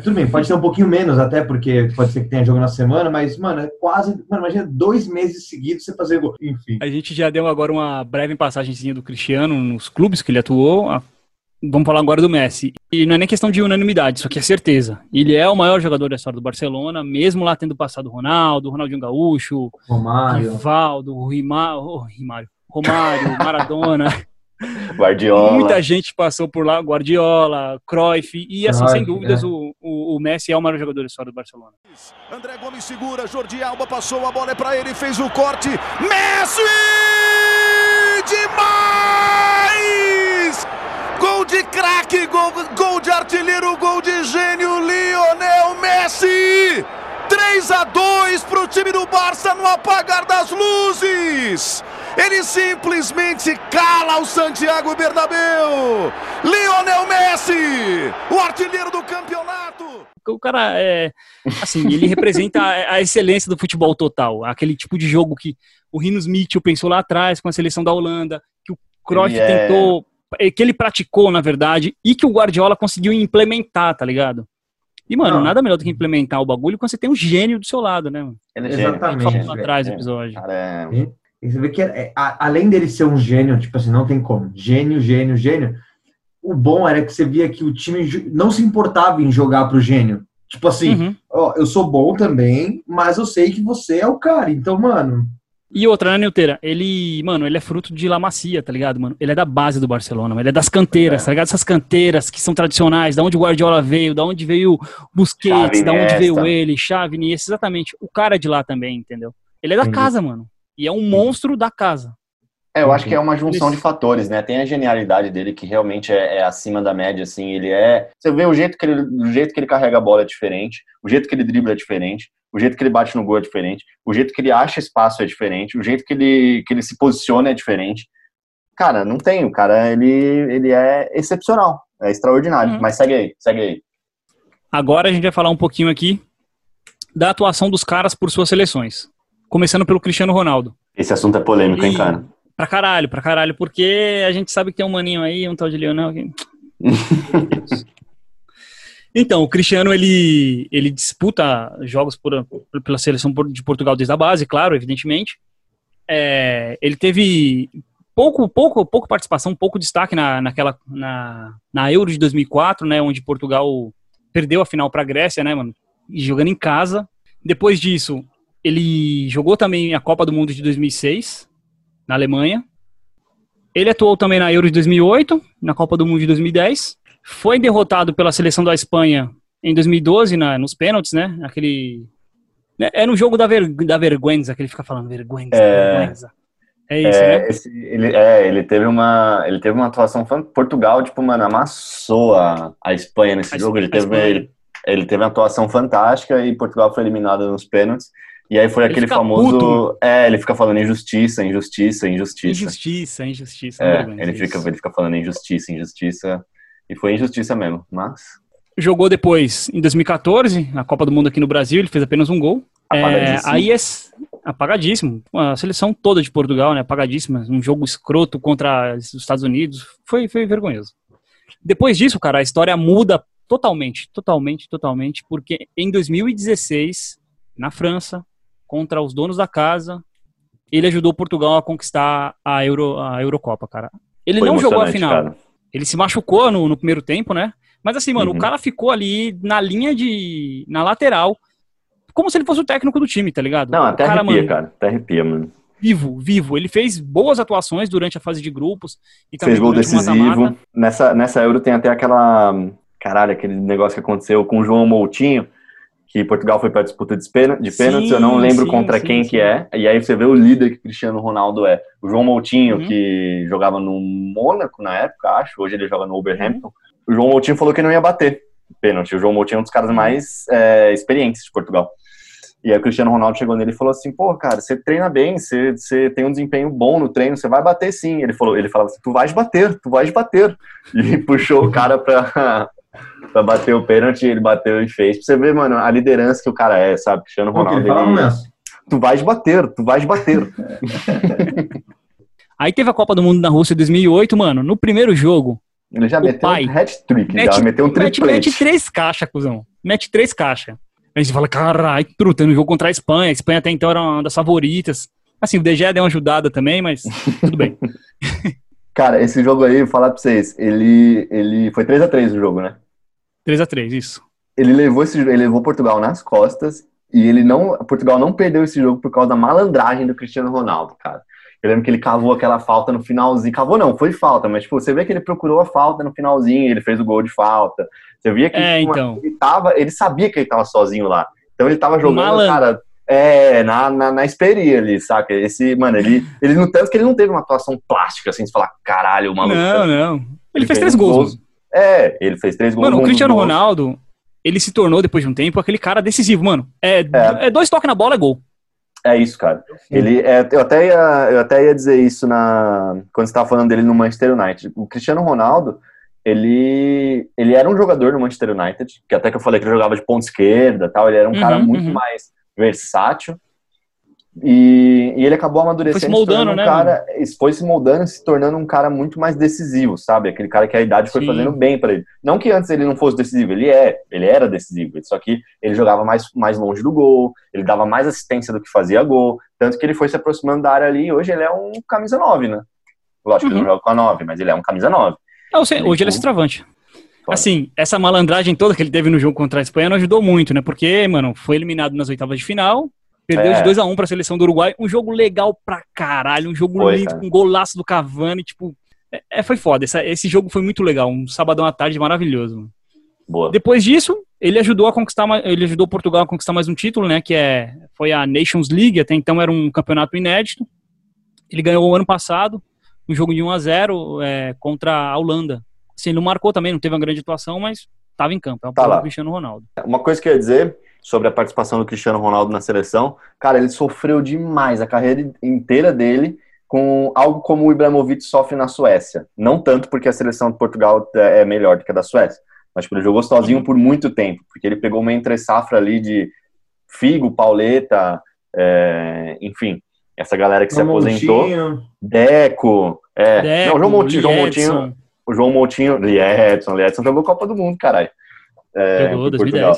[SPEAKER 3] tudo bem, pode ser um pouquinho menos até, porque pode ser que tenha jogo na semana, mas, mano, é quase. Mano, imagina dois meses seguidos você fazer gol. Enfim.
[SPEAKER 1] A gente já deu agora uma breve passagemzinha do Cristiano nos clubes que ele atuou. Ah, Vamos falar agora do Messi. E não é nem questão de unanimidade, isso aqui é certeza. Ele é o maior jogador da história do Barcelona, mesmo lá tendo passado o Ronaldo, o Ronaldinho Gaúcho,
[SPEAKER 3] Romário.
[SPEAKER 1] Rivaldo, o Rima, oh, Rimário, Romário, Maradona.
[SPEAKER 2] Guardiola.
[SPEAKER 1] Muita gente passou por lá, Guardiola, Cruyff, e assim, sem dúvidas,
[SPEAKER 3] é.
[SPEAKER 1] o, o, o Messi é o maior jogador da história do Barcelona.
[SPEAKER 6] André Gomes segura, Jordi Alba passou, a bola é pra ele, fez o corte. Messi! Demais! Gol de craque, gol, gol de artilheiro, gol de gênio, Lionel Messi! 3 a 2 pro time do Barça no apagar das luzes. Ele simplesmente cala o Santiago Bernabéu. Lionel Messi, o artilheiro do campeonato.
[SPEAKER 1] O cara é. Assim, ele representa a, a excelência do futebol total. Aquele tipo de jogo que o Rinos Mitchell pensou lá atrás com a seleção da Holanda, que o Cruyff
[SPEAKER 2] Ele é-
[SPEAKER 1] tentou. Eh, Que ele praticou, na verdade, e que o Guardiola conseguiu implementar, tá ligado? E, mano,
[SPEAKER 3] Não.
[SPEAKER 1] nada melhor do que implementar o bagulho quando você tem um gênio do seu lado, né, mano?
[SPEAKER 2] É.
[SPEAKER 3] Exatamente.
[SPEAKER 1] Lá atrás do
[SPEAKER 2] Gênio.
[SPEAKER 1] episódio.
[SPEAKER 2] Cara, é-
[SPEAKER 3] E você vê que, é- a- além dele ser um gênio, tipo assim, não tem como. Gênio, gênio, gênio. O bom era que você via que o time não se importava em jogar pro gênio. Tipo assim,
[SPEAKER 1] Uhum.
[SPEAKER 3] ó, eu sou bom também, mas eu sei que você é o cara. Então, mano,
[SPEAKER 1] E outra, né, Neuteira? Ele, mano, ele é fruto de La Macia, tá ligado, mano? Ele é da base do Barcelona, ele é das canteiras,
[SPEAKER 2] É.
[SPEAKER 1] tá ligado? Essas canteiras que são tradicionais, da onde o Guardiola veio, da onde veio o Busquets,
[SPEAKER 2] Xavi,
[SPEAKER 1] da onde veio ele, Xavi, exatamente. O cara é de lá também, entendeu? Ele é da casa, mano. E é um monstro da casa.
[SPEAKER 2] É, eu acho que é uma junção de fatores, né? Tem a genialidade dele que realmente é, é acima da média, assim. Ele é. Você vê o jeito que ele, o jeito que ele carrega a bola é diferente, o jeito que ele dribla é diferente, o jeito que ele bate no gol é diferente, o jeito que ele acha espaço é diferente, o jeito que ele, que ele se posiciona é diferente. Cara, não tem. O cara, ele, ele é excepcional, é extraordinário.
[SPEAKER 1] Uhum.
[SPEAKER 2] Mas segue aí, segue aí.
[SPEAKER 1] Agora a gente vai falar um pouquinho aqui da atuação dos caras por suas seleções. Começando pelo Cristiano Ronaldo.
[SPEAKER 2] Esse assunto é polêmico, hein, cara?
[SPEAKER 1] Pra caralho, pra caralho, porque a gente sabe que tem um maninho aí, um tal de Leonel. Que... então, o Cristiano, ele, ele disputa jogos por, pela seleção de Portugal desde a base, claro, evidentemente. É, ele teve pouco, pouco, pouco participação, pouco destaque na, naquela, na, na Euro de 2004, né, onde Portugal perdeu a final pra Grécia, né, mano, e jogando em casa. Depois disso, ele jogou também a Copa do Mundo de 2006, na Alemanha. Ele atuou também na Euro de 2008, na Copa do Mundo de 2010. Foi derrotado pela seleção da Espanha em 2012, na, nos pênaltis, né? Aquele. né, É no jogo da, ver, da vergüenza que ele fica falando, vergüenza,
[SPEAKER 2] É.
[SPEAKER 1] vergüenza. É isso,
[SPEAKER 2] É,
[SPEAKER 1] né?
[SPEAKER 2] esse- ele, é, ele teve uma, ele teve uma atuação fan- Portugal, tipo, mano, amassou a, a Espanha nesse
[SPEAKER 1] A
[SPEAKER 2] jogo. Ele teve, ele, ele teve uma atuação fantástica e Portugal foi eliminado nos pênaltis. E aí foi
[SPEAKER 1] Ele
[SPEAKER 2] aquele famoso,
[SPEAKER 1] puto.
[SPEAKER 2] é, ele fica falando injustiça, injustiça, injustiça.
[SPEAKER 1] Injustiça, injustiça.
[SPEAKER 2] É, ele
[SPEAKER 1] isso.
[SPEAKER 2] fica, ele fica falando injustiça, injustiça. E foi injustiça mesmo, mas
[SPEAKER 1] Jogou depois, em 2014, na Copa do Mundo aqui no Brasil, ele fez apenas um gol. É,
[SPEAKER 2] apagadíssimo.
[SPEAKER 1] aí é apagadíssimo. A seleção toda de Portugal, né? Apagadíssima. Um jogo escroto contra os Estados Unidos. Foi, foi vergonhoso. Depois disso, cara, a história muda totalmente, totalmente, totalmente, porque em 2016, na França, contra os donos da casa, ele ajudou Portugal a conquistar a, Euro, a Eurocopa, cara. Ele
[SPEAKER 2] foi
[SPEAKER 1] não jogou a final.
[SPEAKER 2] cara.
[SPEAKER 1] Ele se machucou no, no primeiro tempo, né? Mas assim, mano,
[SPEAKER 2] Uhum.
[SPEAKER 1] o cara ficou ali na linha de. na lateral, como se ele fosse o técnico do time, tá ligado?
[SPEAKER 2] Não,
[SPEAKER 1] o
[SPEAKER 2] até
[SPEAKER 1] cara,
[SPEAKER 2] arrepia,
[SPEAKER 1] mano,
[SPEAKER 2] cara. Até arrepia, mano.
[SPEAKER 1] vivo, vivo. Ele fez boas atuações durante a fase de grupos e
[SPEAKER 2] Fez gol
[SPEAKER 1] o
[SPEAKER 2] decisivo. Nessa, nessa Euro tem até aquela. Caralho, aquele negócio que aconteceu com o João Moutinho, que Portugal foi para disputa de pênalti, de pênaltis, eu não
[SPEAKER 1] Sim,
[SPEAKER 2] lembro
[SPEAKER 1] sim,
[SPEAKER 2] contra
[SPEAKER 1] sim,
[SPEAKER 2] quem
[SPEAKER 1] sim.
[SPEAKER 2] que é. E aí você vê o líder que Cristiano Ronaldo é. O João Moutinho,
[SPEAKER 1] Uhum.
[SPEAKER 2] que jogava no Mônaco na época, acho. Hoje ele joga no Wolverhampton.
[SPEAKER 1] Uhum.
[SPEAKER 2] O João Moutinho falou que não ia bater pênalti. O João Moutinho é um dos caras mais é, experientes de Portugal. E aí o Cristiano Ronaldo chegou nele e falou assim, pô, cara, você treina bem, você, você tem um desempenho bom no treino, você vai bater sim. Ele falou, ele falava assim, tu vais bater, tu vais bater. E puxou o cara pra, pra bater o pênalti, ele bateu e fez. Pra você ver, mano, a liderança que o cara é, sabe? Cristiano Ronaldo,
[SPEAKER 3] ele fala
[SPEAKER 2] ele- tu vais bater, tu vais bater.
[SPEAKER 1] Aí teve a Copa do Mundo na Rússia em 2008, mano. No primeiro jogo,
[SPEAKER 2] Ele já
[SPEAKER 1] O
[SPEAKER 2] meteu
[SPEAKER 1] pai
[SPEAKER 2] um hat-trick,
[SPEAKER 1] mete,
[SPEAKER 2] já meteu um
[SPEAKER 1] mete,
[SPEAKER 2] triplete.
[SPEAKER 1] mete três caixas, cuzão. Mete três caixas. Aí você fala, caralho, truta, no jogo contra a Espanha. A Espanha até então era uma das favoritas. Assim, o De Gea deu uma ajudada também, mas tudo bem.
[SPEAKER 2] Cara, esse jogo aí, vou falar pra vocês, ele, ele foi 3 a 3 o jogo, né?
[SPEAKER 1] 3x3, isso.
[SPEAKER 2] Ele levou esse ele levou Portugal nas costas e ele não Portugal não perdeu esse jogo por causa da malandragem do Cristiano Ronaldo, cara. Eu lembro que ele cavou aquela falta no finalzinho. Cavou não, foi falta, mas tipo, você vê que ele procurou a falta no finalzinho, ele fez o gol de falta. Você via que
[SPEAKER 1] É, então.
[SPEAKER 2] ele tava, ele sabia que ele tava sozinho lá. Então ele tava jogando,
[SPEAKER 1] Malandro.
[SPEAKER 2] cara, é, na, na, na esperia ali, saca? Esse, mano, ele, ele no tanto que ele não teve uma atuação plástica, assim, de falar, caralho, o maluco.
[SPEAKER 1] Não, não. Ele,
[SPEAKER 2] Ele
[SPEAKER 1] fez
[SPEAKER 2] fez
[SPEAKER 1] três gols.
[SPEAKER 2] gols. É, ele fez três gols.
[SPEAKER 1] Mano, o Cristiano
[SPEAKER 2] gols.
[SPEAKER 1] Ronaldo, ele se tornou, depois de um tempo, aquele cara decisivo, mano. É,
[SPEAKER 2] É.
[SPEAKER 1] é dois toques na bola, é gol.
[SPEAKER 2] É isso, cara. Ele, é, eu, até ia, eu até ia dizer isso na, quando você tava falando dele no Manchester United. O Cristiano Ronaldo, ele, ele era um jogador no Manchester United, que até que eu falei que ele jogava de ponta esquerda tal, ele era um
[SPEAKER 1] Uhum,
[SPEAKER 2] cara muito
[SPEAKER 1] uhum.
[SPEAKER 2] mais versátil. E, e ele acabou amadurecendo,
[SPEAKER 1] Foi se moldando,
[SPEAKER 2] tornando
[SPEAKER 1] né,
[SPEAKER 2] um cara, foi se moldando, e se tornando um cara muito mais decisivo, sabe? Aquele cara que a idade foi
[SPEAKER 1] Sim.
[SPEAKER 2] fazendo bem pra ele. Não que antes ele não fosse decisivo, ele é, ele era decisivo, só que ele jogava mais, mais longe do gol, ele dava mais assistência do que fazia gol, tanto que ele foi se aproximando da área ali, e hoje ele é um camisa 9, né? Lógico que ele
[SPEAKER 1] Uhum.
[SPEAKER 2] não joga com a 9, mas ele é um camisa 9.
[SPEAKER 1] É, eu sei,
[SPEAKER 2] Ele
[SPEAKER 1] hoje ele é centroavante. Assim, essa malandragem toda que ele teve no jogo contra a Espanha não ajudou muito, né? Porque, mano, foi eliminado nas oitavas de final, perdeu
[SPEAKER 2] É.
[SPEAKER 1] de 2 a 1 pra seleção do Uruguai. Um jogo legal pra caralho, um jogo
[SPEAKER 2] Foi,
[SPEAKER 1] lindo,
[SPEAKER 2] cara.
[SPEAKER 1] com um golaço do Cavani, tipo... É, é, foi foda, Essa- esse jogo foi muito legal, um sabadão à tarde maravilhoso. Mano.
[SPEAKER 2] Boa.
[SPEAKER 1] Depois disso, ele ajudou a conquistar, ele ajudou Portugal a conquistar mais um título, né? Que é, foi a Nations League, até então era um campeonato inédito. Ele ganhou o ano passado, um jogo de 1 a 0 é, contra a Holanda. Assim, ele não marcou também, não teve uma grande atuação, mas estava em campo. É o
[SPEAKER 2] Tá.
[SPEAKER 1] Cristiano Ronaldo.
[SPEAKER 2] Uma coisa que eu ia dizer sobre a participação do Cristiano Ronaldo na seleção, cara, ele sofreu demais a carreira inteira dele com algo como o Ibrahimovic sofre na Suécia. Não tanto porque a seleção de Portugal é é melhor do que a da Suécia, mas tipo, ele jogou sozinho por muito tempo, porque ele pegou uma entre-safra ali de Figo, Pauleta, é, enfim, essa galera que se
[SPEAKER 3] João
[SPEAKER 2] aposentou.
[SPEAKER 3] Montinho.
[SPEAKER 2] Deco, é,
[SPEAKER 1] Deco,
[SPEAKER 2] não, João Montinho, João. Montinho, o João Montinho, Liedson, Liedson jogou Copa do Mundo, caralho. É,
[SPEAKER 1] Jogou,
[SPEAKER 2] por Portugal.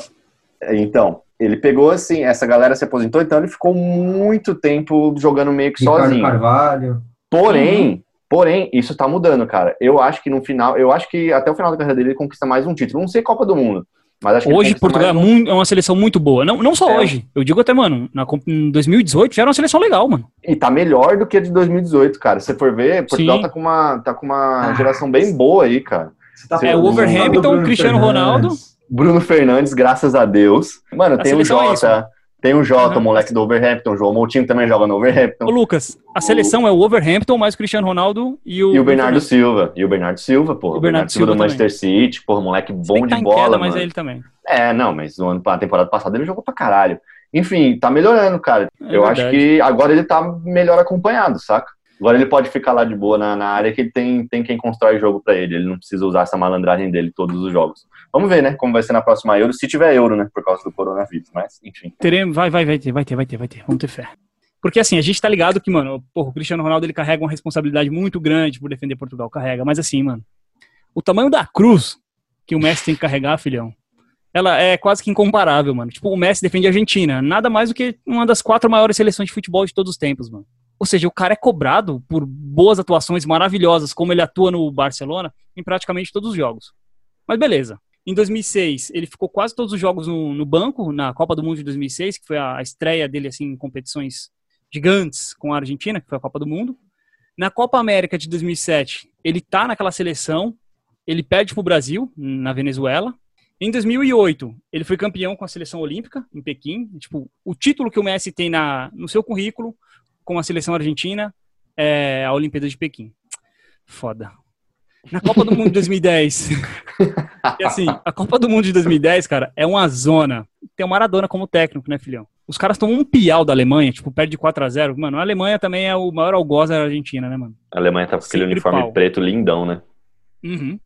[SPEAKER 1] 2010.
[SPEAKER 2] Então, ele pegou assim, essa galera se aposentou, então ele ficou muito tempo jogando meio que
[SPEAKER 3] Ricardo
[SPEAKER 2] sozinho.
[SPEAKER 3] Carvalho.
[SPEAKER 2] Porém, porém, isso tá mudando, cara. Eu acho que no final, eu acho que até o final da carreira dele ele conquista mais um título. Não sei Copa do Mundo, mas acho que
[SPEAKER 1] Hoje, Portugal é,
[SPEAKER 2] mais um.
[SPEAKER 1] muito- é uma seleção muito boa. Não, não só
[SPEAKER 2] É.
[SPEAKER 1] hoje. Eu digo até, mano, na, Copa- em 2018 já era uma seleção legal, mano.
[SPEAKER 2] E tá melhor do que a de 2018, cara. Se você for ver, Portugal
[SPEAKER 1] Sim.
[SPEAKER 2] tá com uma, tá com uma
[SPEAKER 3] Ah.
[SPEAKER 2] geração bem boa aí, cara.
[SPEAKER 3] Você tá
[SPEAKER 2] É, o
[SPEAKER 3] Bruno
[SPEAKER 1] Cristiano
[SPEAKER 3] Fernandes.
[SPEAKER 1] Ronaldo.
[SPEAKER 2] Bruno Fernandes, graças a Deus. Mano,
[SPEAKER 1] A
[SPEAKER 2] tem o
[SPEAKER 1] seleção é
[SPEAKER 2] Jota, tem o Jota,
[SPEAKER 1] Uhum.
[SPEAKER 2] o moleque do Overhampton, o João Moutinho também joga no Overhampton.
[SPEAKER 1] Ô, Lucas, a seleção é o Overhampton, mais o Cristiano Ronaldo e o...
[SPEAKER 2] E o Bernardo. Silva. E o Bernardo Silva, porra.
[SPEAKER 1] O
[SPEAKER 2] O Bernardo
[SPEAKER 1] Bernardo
[SPEAKER 2] Silva do
[SPEAKER 1] Silva
[SPEAKER 2] Manchester City, porra, moleque bom
[SPEAKER 1] tá
[SPEAKER 2] de bola,
[SPEAKER 1] queda,
[SPEAKER 2] mano.
[SPEAKER 1] mas é ele também.
[SPEAKER 2] É, não, mas no ano, na temporada passada ele jogou pra caralho. Enfim, tá melhorando, cara.
[SPEAKER 1] É
[SPEAKER 2] Eu acho
[SPEAKER 1] verdade.
[SPEAKER 2] que agora ele tá melhor acompanhado, saca? Agora ele pode ficar lá de boa na, na área que ele tem, tem quem constrói jogo pra ele. Ele não precisa usar essa malandragem dele todos os jogos. Vamos ver, né? Como vai ser na próxima Euro, se tiver Euro, né? Por causa do coronavírus. Mas, enfim.
[SPEAKER 1] Teremos, vai, vai, vai ter, vai ter, vai ter, vai ter. Vamos ter fé. Porque assim, a gente tá ligado que, mano, porra, o Cristiano Ronaldo ele carrega uma responsabilidade muito grande por defender Portugal. Carrega, mas assim, mano, o tamanho da cruz que o Messi tem que carregar, filhão, ela é quase que incomparável, mano. Tipo, o Messi defende a Argentina, nada mais do que uma das quatro maiores seleções de futebol de todos os tempos, mano. Ou seja, o cara é cobrado por boas atuações maravilhosas, como ele atua no Barcelona, em praticamente todos os jogos. Mas beleza. Em 2006, ele ficou quase todos os jogos no, no banco, na Copa do Mundo de 2006, que foi a estreia dele assim, em competições gigantes com a Argentina, que foi a Copa do Mundo. Na Copa América de 2007, ele tá naquela seleção, ele perde pro Brasil, na Venezuela. Em 2008, ele foi campeão com a seleção olímpica, em Pequim. Tipo, o título que o Messi tem na, no seu currículo com a seleção argentina é a Olimpíada de Pequim. Foda. Na Copa do Mundo de 2010. e assim, a Copa do Mundo de 2010, cara, é uma zona. Tem o Maradona como técnico, né, filhão? Os caras tomam um piau da Alemanha, tipo, perde de 4 a 0 Mano, a Alemanha também é o maior algoz da Argentina, né, mano?
[SPEAKER 2] A Alemanha tá com aquele
[SPEAKER 1] Sempre
[SPEAKER 2] uniforme
[SPEAKER 1] pau.
[SPEAKER 2] preto lindão, né?
[SPEAKER 1] Uhum.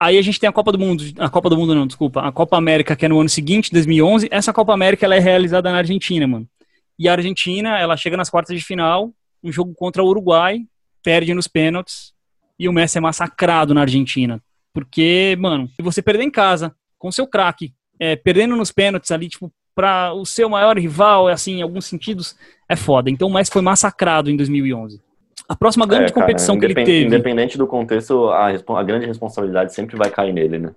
[SPEAKER 1] Aí a gente tem a Copa do Mundo, a Copa do Mundo não, desculpa, a Copa América que é no ano seguinte, 2011. Essa Copa América ela é realizada na Argentina, mano. E a Argentina, ela chega nas quartas de final, um jogo contra o Uruguai, perde nos pênaltis e o Messi é massacrado na Argentina. Porque, mano, se você perder em casa com seu craque, é, perdendo nos pênaltis ali, tipo, para o seu maior rival, assim, em alguns sentidos, é foda. Então o Messi foi massacrado em 2011. A próxima grande
[SPEAKER 2] É, cara,
[SPEAKER 1] competição que ele teve.
[SPEAKER 2] Independente do contexto, a, a grande responsabilidade sempre vai cair nele, né?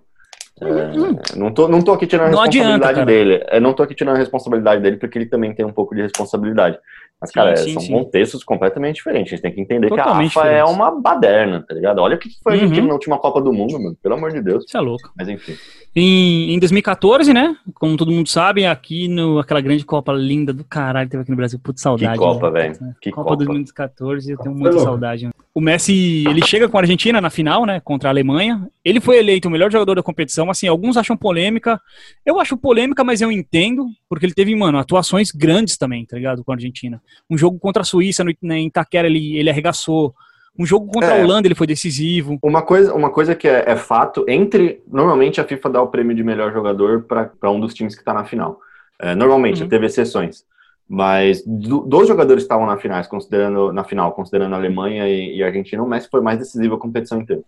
[SPEAKER 2] É, não, tô, não tô aqui tirando a
[SPEAKER 1] adianta,
[SPEAKER 2] responsabilidade
[SPEAKER 1] cara.
[SPEAKER 2] dele. Eu não tô aqui tirando a responsabilidade dele porque ele também tem um pouco de responsabilidade. Mas, cara,
[SPEAKER 1] sim,
[SPEAKER 2] são
[SPEAKER 1] sim.
[SPEAKER 2] contextos completamente diferentes. A gente tem que entender
[SPEAKER 1] Totalmente
[SPEAKER 2] que a AFA é
[SPEAKER 1] diferentes.
[SPEAKER 2] uma baderna, tá ligado? Olha o que que foi a
[SPEAKER 1] Uhum.
[SPEAKER 2] Argentina na última Copa do Mundo, mano. Pelo amor de Deus.
[SPEAKER 1] Você é louco.
[SPEAKER 2] Mas enfim.
[SPEAKER 1] Em, em 2014, né? Como todo mundo sabe, aqui no aquela grande Copa linda do caralho que teve aqui no Brasil. Puta saudade.
[SPEAKER 2] Copa,
[SPEAKER 1] né?
[SPEAKER 2] velho. Que
[SPEAKER 1] Copa,
[SPEAKER 2] Copa.
[SPEAKER 1] 2014, eu tenho muita saudade. O Messi, ele chega com a Argentina na final, né? Contra a Alemanha. Ele foi eleito o melhor jogador da competição. Assim, alguns acham polêmica. Eu acho polêmica, mas eu entendo, porque ele teve, mano, atuações grandes também, tá ligado? Com a Argentina. Um jogo contra a Suíça, no, né, em Itaquera, ele, ele arregaçou. Um jogo contra
[SPEAKER 2] É.
[SPEAKER 1] a Holanda, ele foi decisivo.
[SPEAKER 2] Uma coisa, uma coisa que é, é fato, entre. Normalmente a FIFA dá o prêmio de melhor jogador para um dos times que está na final. É, normalmente,
[SPEAKER 1] Uhum.
[SPEAKER 2] teve exceções. Mas do- dos jogadores que estavam na, finais, considerando, na final, considerando a Alemanha e, e a Argentina, o Messi foi mais decisivo a competição inteira.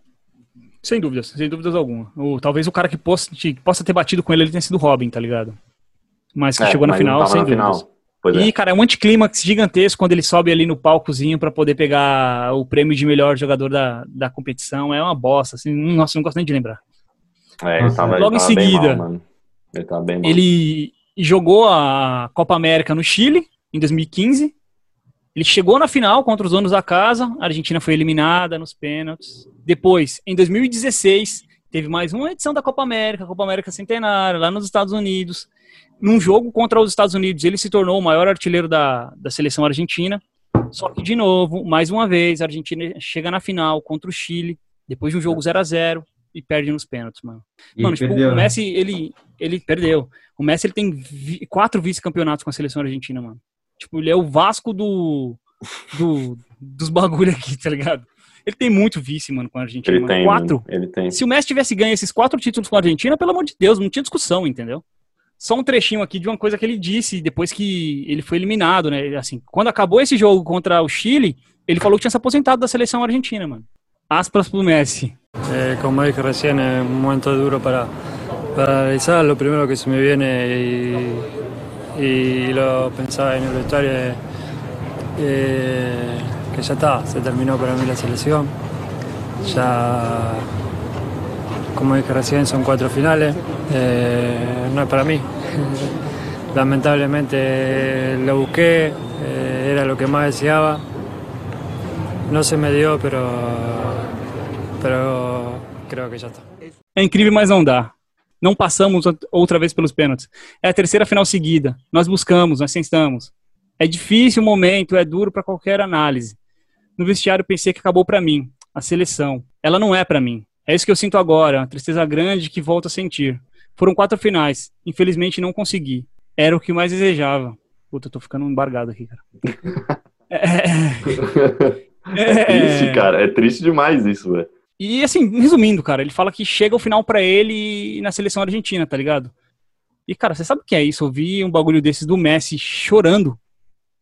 [SPEAKER 1] Sem dúvidas, sem dúvidas alguma. O, talvez o cara que possa, que possa ter batido com ele, ele tenha sido Robin, tá ligado? Mas que
[SPEAKER 2] É,
[SPEAKER 1] chegou na final, sem
[SPEAKER 2] na
[SPEAKER 1] dúvidas.
[SPEAKER 2] final. Pois é.
[SPEAKER 1] E, cara, é um anticlímax gigantesco quando ele sobe ali no palcozinho pra poder pegar o prêmio de melhor jogador da, da competição. É uma bosta, assim, hum, nossa, não gosto nem de lembrar.
[SPEAKER 2] É, ele tava, ele
[SPEAKER 1] logo em
[SPEAKER 2] tava bem
[SPEAKER 1] seguida,
[SPEAKER 2] mal, mano. Ele.
[SPEAKER 1] Ele jogou a Copa América no Chile, em 2015. Ele chegou na final contra os donos da casa. A Argentina foi eliminada nos pênaltis. Depois, em 2016, teve mais uma edição da Copa América, Copa América Centenária, lá nos Estados Unidos. Num jogo contra os Estados Unidos, ele se tornou o maior artilheiro da, da seleção argentina. Só que, de novo, mais uma vez, a Argentina chega na final contra o Chile, depois de um jogo 0 a 0 e perde nos pênaltis, mano.
[SPEAKER 3] E
[SPEAKER 1] Mano, tipo,
[SPEAKER 3] perdeu,
[SPEAKER 1] o
[SPEAKER 3] né?
[SPEAKER 1] Messi, ele, ele perdeu. O Messi, ele tem vi- quatro vice-campeonatos com a seleção argentina, mano. Tipo, ele é o Vasco do, do dos bagulho aqui, tá ligado? Ele tem muito vice, mano, com a Argentina.
[SPEAKER 2] Ele
[SPEAKER 1] mano.
[SPEAKER 2] tem,
[SPEAKER 1] Quatro.
[SPEAKER 2] Ele tem.
[SPEAKER 1] Se o Messi tivesse ganho esses quatro títulos com a Argentina, pelo amor de Deus, não tinha discussão, entendeu? Só um trechinho aqui de uma coisa que ele disse depois que ele foi eliminado, né? Assim, quando acabou esse jogo contra o Chile, ele falou que tinha se aposentado da seleção argentina, mano. Aspas pro Messi.
[SPEAKER 7] Eh, como dije recién, es un momento duro para, para analizar. Lo primero que se me viene y, y lo pensaba en el vestuario es que ya está, se terminó para mí la selección. Ya, como dije recién, son cuatro finales, eh, no es para mí. Lamentablemente lo busqué, eh, era lo que más deseaba. No se me dio, pero, pero creo que ya está.
[SPEAKER 1] É incrível, mas não dá. Não passamos out- outra vez pelos pênaltis. É a terceira final seguida. Nós buscamos, nós tentamos. É difícil o momento, é duro para qualquer análise. No vestiário pensei que acabou para mim, a seleção. Ela não é para mim. É isso que eu sinto agora, uma tristeza grande que volto a sentir. Foram quatro finais. Infelizmente não consegui. Era o que mais desejava. Puta, eu tô ficando embargado aqui, cara. É,
[SPEAKER 2] É triste, cara. É triste demais isso, velho.
[SPEAKER 1] E assim, resumindo, cara, ele fala que chega o final pra ele na seleção argentina, tá ligado? E, cara, você sabe o que é isso? Eu vi um bagulho desses do Messi chorando,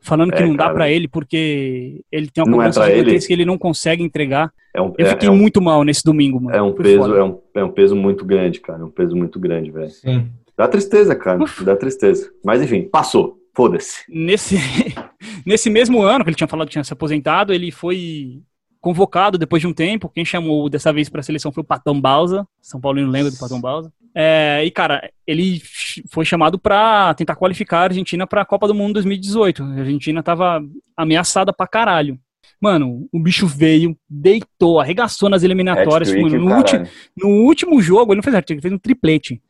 [SPEAKER 1] falando que
[SPEAKER 2] É,
[SPEAKER 1] não dá
[SPEAKER 2] cara.
[SPEAKER 1] pra ele porque ele tem uma
[SPEAKER 2] Não é
[SPEAKER 1] cobrança gigantesca que ele não consegue entregar.
[SPEAKER 2] É um,
[SPEAKER 1] Eu
[SPEAKER 2] é-
[SPEAKER 1] fiquei
[SPEAKER 2] é um,
[SPEAKER 1] muito mal nesse domingo, mano.
[SPEAKER 2] é um
[SPEAKER 1] Foi
[SPEAKER 2] peso, é um, é um peso muito grande, cara. É um peso muito grande, velho.
[SPEAKER 3] Sim.
[SPEAKER 2] Dá tristeza, cara. Dá tristeza. Mas enfim, passou. Foda-se.
[SPEAKER 1] Nesse, nesse mesmo ano que ele tinha falado que tinha se aposentado, ele foi convocado depois de um tempo. Quem chamou dessa vez para a seleção foi o Patão Balsa. São Paulino lembra do Patão Balsa. É, e, cara, ele foi chamado para tentar qualificar a Argentina para a Copa do Mundo 2018. A Argentina tava ameaçada pra caralho. Mano, o bicho veio, deitou, arregaçou nas eliminatórias. Mano, no,
[SPEAKER 2] caralho.
[SPEAKER 1] último, no último jogo, ele não fez ele fez um triplete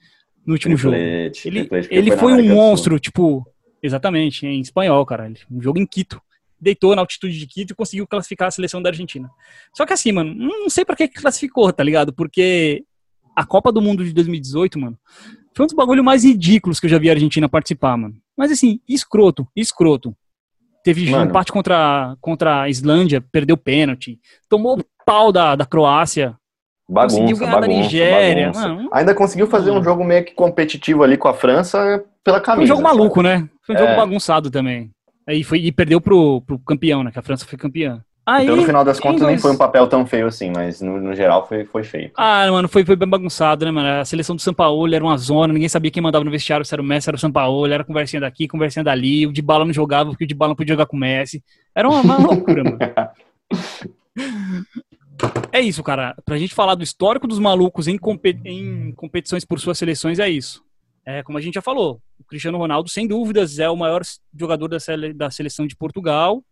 [SPEAKER 1] no último jogo.
[SPEAKER 2] Triplete,
[SPEAKER 1] Ele,
[SPEAKER 2] triplete, porque
[SPEAKER 1] ele
[SPEAKER 2] na
[SPEAKER 1] foi um monstro, tipo, exatamente, em espanhol, cara. Ele- Um jogo em Quito. Deitou na altitude de Quito e conseguiu classificar a seleção da Argentina. Só que assim, mano, não sei pra que que classificou, tá ligado? Porque a Copa do Mundo de 2018, mano, foi um dos bagulhos mais ridículos que eu já vi a Argentina participar, mano. Mas assim, escroto, escroto. Teve
[SPEAKER 2] Mano.
[SPEAKER 1] empate contra, contra a Islândia, perdeu pênalti. Tomou pau da, da Croácia.
[SPEAKER 2] Bagunça,
[SPEAKER 1] conseguiu ganhar da
[SPEAKER 2] bagunça,
[SPEAKER 1] Nigéria,
[SPEAKER 2] bagunça.
[SPEAKER 1] mano.
[SPEAKER 2] Ainda conseguiu fazer um jogo meio que competitivo ali com a França pela camisa.
[SPEAKER 1] Foi um jogo
[SPEAKER 2] sabe?
[SPEAKER 1] maluco, né? Foi um jogo
[SPEAKER 2] É.
[SPEAKER 1] bagunçado também. Aí foi, e perdeu pro, pro campeão, né? Que a França foi campeã. Aí,
[SPEAKER 2] Então, no final das contas, nem foi um papel tão feio assim, mas no, no geral foi, foi feio.
[SPEAKER 1] Ah, mano, foi, foi bem bagunçado, né, mano? A seleção do São Paulo era uma zona, ninguém sabia quem mandava no vestiário, se era o Messi, era o São Paulo, era conversinha daqui, conversinha dali, o de bala não jogava porque o de bala não podia jogar com o Messi. Era uma, uma loucura, mano. É isso, cara. Pra gente falar do histórico dos malucos em, em competições por suas seleções, é isso. É, como a gente já falou, o Cristiano Ronaldo, sem dúvidas, é o maior jogador da, sele, da seleção de Portugal.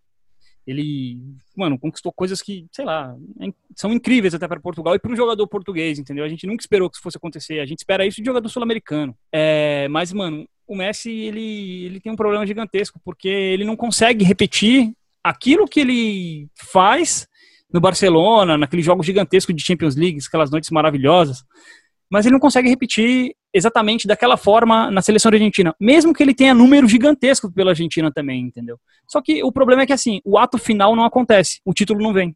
[SPEAKER 1] Ele, mano, conquistou coisas que, sei lá, é são incríveis até para Portugal e para um jogador português, entendeu? A gente nunca esperou que isso fosse acontecer. A gente espera isso de jogador sul-americano. É, mas, mano, o Messi, ele, ele tem um problema gigantesco, porque ele não consegue repetir aquilo que ele faz no Barcelona, naqueles jogos gigantescos de Champions League, aquelas noites maravilhosas mas ele não consegue repetir exatamente daquela forma na seleção argentina, mesmo que ele tenha número gigantesco pela Argentina também, entendeu? Só que o problema é que assim, o ato final não acontece, o título não vem.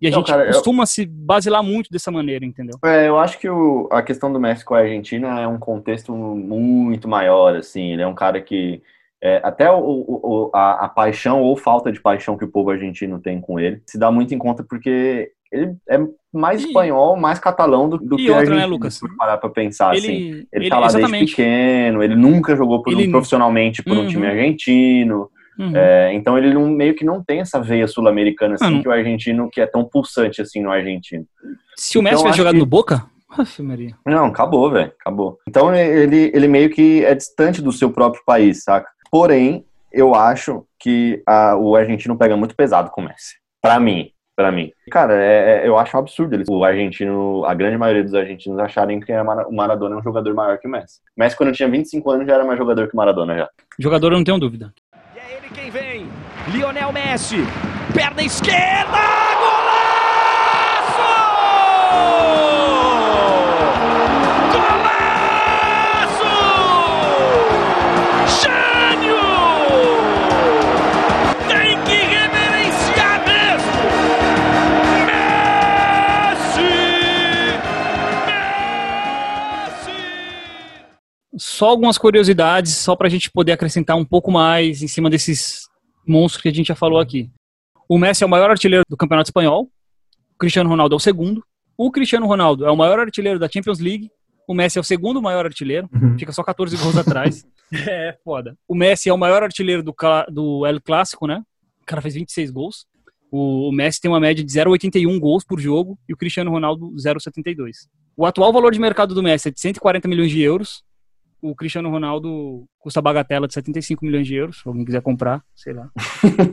[SPEAKER 1] E a não, gente cara, costuma eu... se basilar muito dessa maneira, entendeu?
[SPEAKER 2] É, eu acho que o, a questão do Messi com a Argentina é um contexto muito maior, assim, ele é um cara que é, até o, o, a, a, paixão ou falta de paixão que o povo argentino tem com ele se dá muito em conta porque ele é mais e, espanhol, mais catalão do, do que
[SPEAKER 1] outra,
[SPEAKER 2] a
[SPEAKER 1] gente, né, Lucas?
[SPEAKER 2] parar pra pensar, ele, assim. Ele, ele tá lá exatamente. desde pequeno, ele nunca jogou por um, profissionalmente por uhum. um time argentino. Uhum. É, então ele não, meio que não tem essa veia sul-americana assim uhum. que o argentino, que é tão pulsante assim no argentino.
[SPEAKER 1] Se o Messi então, tivesse jogado que... no Boca, Maria.
[SPEAKER 2] Não, acabou, velho, acabou. Então ele, ele meio que é distante do seu próprio país, saca? Porém, eu acho que a, o argentino pega muito pesado com o Messi. Pra mim, para mim. Cara, é, é, eu acho um absurdo eles, o argentino, a grande maioria dos argentinos acharem que o Maradona é um jogador maior que o Messi. Messi, quando tinha 25 anos, já era mais jogador que o Maradona já.
[SPEAKER 1] Jogador, eu não tenho dúvida.
[SPEAKER 6] E é ele quem vem, Lionel Messi, perna esquerda, golaço!
[SPEAKER 1] Só algumas curiosidades, só para a gente poder acrescentar um pouco mais em cima desses monstros que a gente já falou aqui. O Messi é o maior artilheiro do Campeonato Espanhol, o Cristiano Ronaldo é o segundo, o Cristiano Ronaldo é o maior artilheiro da Champions League, o Messi é o segundo maior artilheiro, uhum. fica só 14 gols atrás. É foda. O Messi é o maior artilheiro do, do El Clássico, né? O cara fez 26 gols. O, o Messi tem uma média de 0,81 gols por jogo e o Cristiano Ronaldo 0,72. O atual valor de mercado do Messi é de 140 milhões de euros o Cristiano Ronaldo custa bagatela de 75 milhões de euros. Se alguém quiser comprar, sei lá.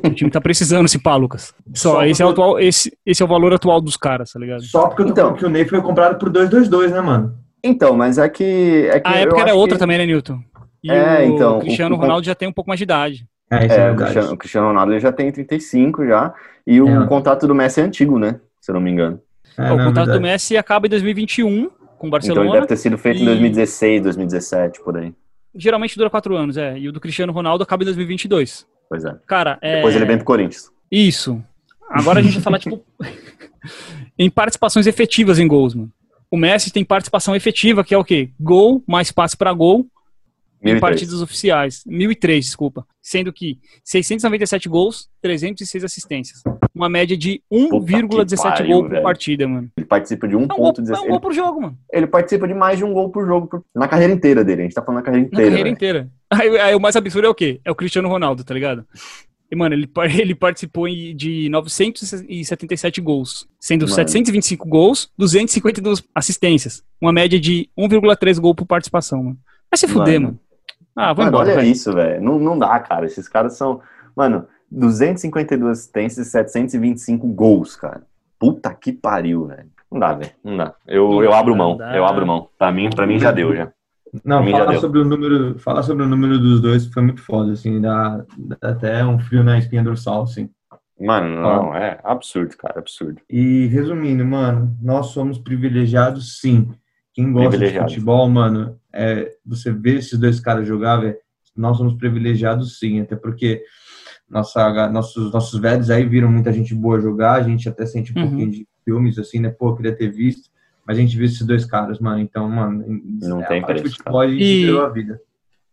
[SPEAKER 1] o time tá precisando se pá, Lucas. Só, Só esse, é o atual, esse, esse é o valor atual dos caras, tá ligado?
[SPEAKER 3] Só porque então, que o Ney foi comprado por 222, né, mano?
[SPEAKER 2] Então, mas é que. É que
[SPEAKER 1] a época era outra que... também, né, Newton? E é, o então, Cristiano o, Ronaldo já tem um pouco mais de idade.
[SPEAKER 2] É, é, é o, Cristiano, o, Cristiano, Ronaldo ele já tem 35 já. E o é, contrato do Messi é antigo, né? Se eu não me engano.
[SPEAKER 1] É, o não, contrato do Messi acaba em 2021 com o Barcelona.
[SPEAKER 2] Então ele deve ter sido feito e... em 2016, 2017, por aí.
[SPEAKER 1] Geralmente dura quatro anos, é. E o do Cristiano Ronaldo acaba em 2022.
[SPEAKER 2] Pois é.
[SPEAKER 1] Cara,
[SPEAKER 2] é... Depois ele vem pro Corinthians.
[SPEAKER 1] Isso. Agora a gente vai falar, tipo, em participações efetivas em gols, mano. O Messi tem participação efetiva, que é o quê? Gol mais passe para gol em partidas oficiais. 1003, desculpa. Sendo que 697 gols, 306 assistências. Uma média de 1,17 gol por velho. partida, mano.
[SPEAKER 2] Ele participa de 1,17.
[SPEAKER 1] É um gol por jogo, mano.
[SPEAKER 2] Ele participa de mais de um gol por jogo na carreira inteira dele. A gente tá falando na carreira inteira. Na
[SPEAKER 1] carreira inteira. Aí, aí, o mais absurdo é o quê? É o Cristiano Ronaldo, tá ligado? E, mano, ele, ele participou de 977 gols, sendo mano. 725 gols, 252 assistências. Uma média de 1,3 gol por participação, mano. Vai se fuder, mano. mano.
[SPEAKER 2] Ah, vou embora. Olha véio. isso, velho. Não, não dá, cara. Esses caras são. Mano, 252 assistências e 725 gols, cara. Puta que pariu, velho. Não dá, velho. Não dá. Eu, não eu abro mão. Dá. Eu abro mão. Pra mim, pra mim já deu, já.
[SPEAKER 3] Não, falar sobre, o número, falar sobre o número dos dois foi muito foda, assim, dá, dá até um frio na espinha dorsal, assim.
[SPEAKER 2] Mano, não, é absurdo, cara, absurdo.
[SPEAKER 3] E resumindo, mano, nós somos privilegiados, sim. Quem gosta de futebol, mano, é, você vê esses dois caras jogar, velho, nós somos privilegiados sim, até porque nossa, nossos, nossos velhos aí viram muita gente boa jogar, a gente até sente um uhum. pouquinho de filmes, assim, né, pô, queria ter visto, mas a gente viu esses dois caras, mano, então, mano,
[SPEAKER 2] não é, tem preço,
[SPEAKER 3] futebol, a gente e... a vida.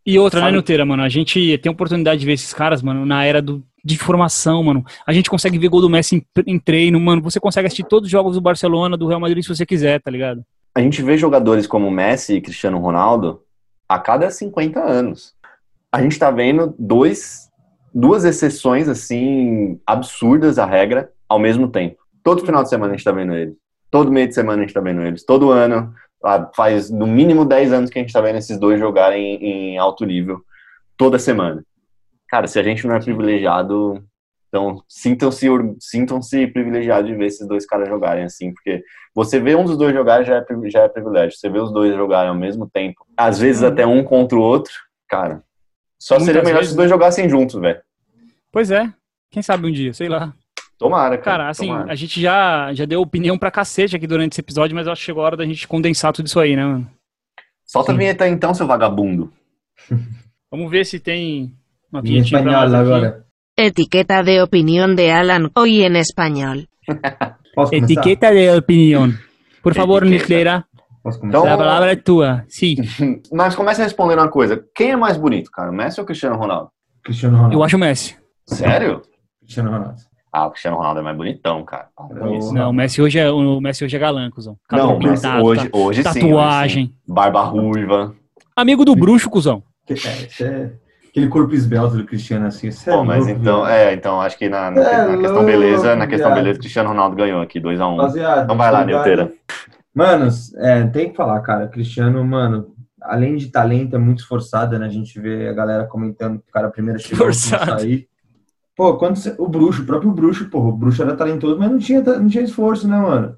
[SPEAKER 1] E outra, né, Nuteira, mano? A gente tem a oportunidade de ver esses caras, mano, na era do, de formação, mano. A gente consegue ver gol do Messi em, em, treino, mano. Você consegue assistir todos os jogos do Barcelona, do Real Madrid, se você quiser, tá ligado?
[SPEAKER 2] A gente vê jogadores como Messi e Cristiano Ronaldo a cada 50 anos. A gente está vendo dois, duas exceções assim absurdas à regra ao mesmo tempo. Todo final de semana a gente está vendo eles. Todo meio de semana a gente está vendo eles. Todo ano Ah, Faz no mínimo 10 anos que a gente tá vendo esses dois jogarem em alto nível toda semana. Cara, se a gente não é privilegiado, então sintam-se sintam-se privilegiados de ver esses dois caras jogarem assim, porque você vê um dos dois jogar já é, já é privilégio. Você vê os dois jogarem ao mesmo tempo, às vezes até um contra o outro, cara. Só
[SPEAKER 1] Muitas
[SPEAKER 2] seria melhor
[SPEAKER 1] vezes,
[SPEAKER 2] se os dois jogassem juntos, velho.
[SPEAKER 1] Pois é. Quem sabe um dia, sei lá.
[SPEAKER 2] Tomara, cara.
[SPEAKER 1] Cara, assim,
[SPEAKER 2] tomara.
[SPEAKER 1] a gente já, já deu opinião pra cacete aqui durante esse episódio, mas eu acho que chegou a hora da gente condensar tudo isso aí, né, mano?
[SPEAKER 2] Solta a vinheta então, seu vagabundo.
[SPEAKER 1] Vamos ver se tem uma
[SPEAKER 3] Em
[SPEAKER 1] vinhetinha pra
[SPEAKER 3] espanhol
[SPEAKER 1] nós aqui.
[SPEAKER 3] agora.
[SPEAKER 8] Etiqueta de opinión de Alan hoy en español.
[SPEAKER 1] Etiqueta de opinião. Por favor. Nislera?
[SPEAKER 2] Então-
[SPEAKER 1] a palavra é tua. Sim,
[SPEAKER 2] Mas começa respondendo uma coisa. Quem é mais bonito, cara? Messi ou Cristiano Ronaldo?
[SPEAKER 3] Cristiano Ronaldo.
[SPEAKER 1] eu acho o Messi.
[SPEAKER 2] Sério?
[SPEAKER 3] Cristiano Ronaldo.
[SPEAKER 2] Ah, o Cristiano Ronaldo é mais bonitão, cara.
[SPEAKER 3] Eu-
[SPEAKER 2] isso.
[SPEAKER 1] Não, o Messi hoje é, o Messi hoje é galã, cuzão. Cabelo
[SPEAKER 2] Não,
[SPEAKER 1] pintado,
[SPEAKER 2] hoje,
[SPEAKER 1] tá-
[SPEAKER 2] hoje sim. hoje
[SPEAKER 1] tatuagem.
[SPEAKER 2] sim. Barba ruiva.
[SPEAKER 1] Amigo do bruxo, cuzão.
[SPEAKER 3] Que- é, é- Aquele corpo esbelto do Cristiano, assim. Isso é
[SPEAKER 2] Bom, mas
[SPEAKER 3] louco,
[SPEAKER 2] então, é, então acho que na, na-
[SPEAKER 3] É
[SPEAKER 2] na questão
[SPEAKER 3] louco,
[SPEAKER 2] beleza, na questão
[SPEAKER 3] viado.
[SPEAKER 2] beleza, Cristiano Ronaldo ganhou aqui, 2x1.
[SPEAKER 3] Rapaziada,
[SPEAKER 2] Então vai lá. Neuteira.
[SPEAKER 3] Manos, é, tem que falar, cara. Cristiano, mano, além de talento, é muito esforçado, né? A gente vê a galera comentando que o cara primeiro chegou a
[SPEAKER 1] Esforçado.
[SPEAKER 3] sair. Pô, quando você- o bruxo, o próprio bruxo, pô, o bruxo era talentoso, mas não tinha, não tinha esforço, né, mano?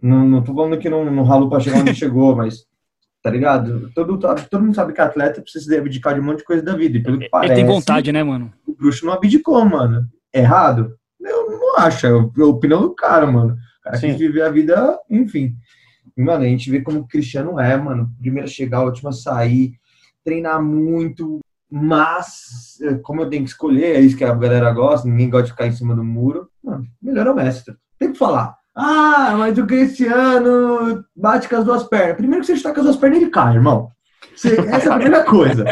[SPEAKER 3] Não, não tô falando que não, não ralou pra chegar onde chegou, mas, tá ligado? Todo, todo mundo sabe que atleta precisa se abdicar de um monte de coisa da vida. E pelo que parece,
[SPEAKER 1] Ele tem vontade, né, mano?
[SPEAKER 3] o bruxo não abdicou, mano. Errado? Eu não acho. É a opinião do cara, mano. O cara
[SPEAKER 2] Sim.
[SPEAKER 3] quis viver a vida, enfim. E, mano, a gente vê como o Cristiano é, mano. Primeiro a chegar, último a sair, treinar muito, mas, eh, como eu tenho que escolher, é isso que a galera gosta, ninguém gosta de ficar em cima do muro. Mano, melhor é o mestre. Tem que falar. Ah, mas o Cristiano bate com as duas pernas. Primeiro que você está com as duas pernas, ele cai, irmão. Você- essa é a primeira coisa.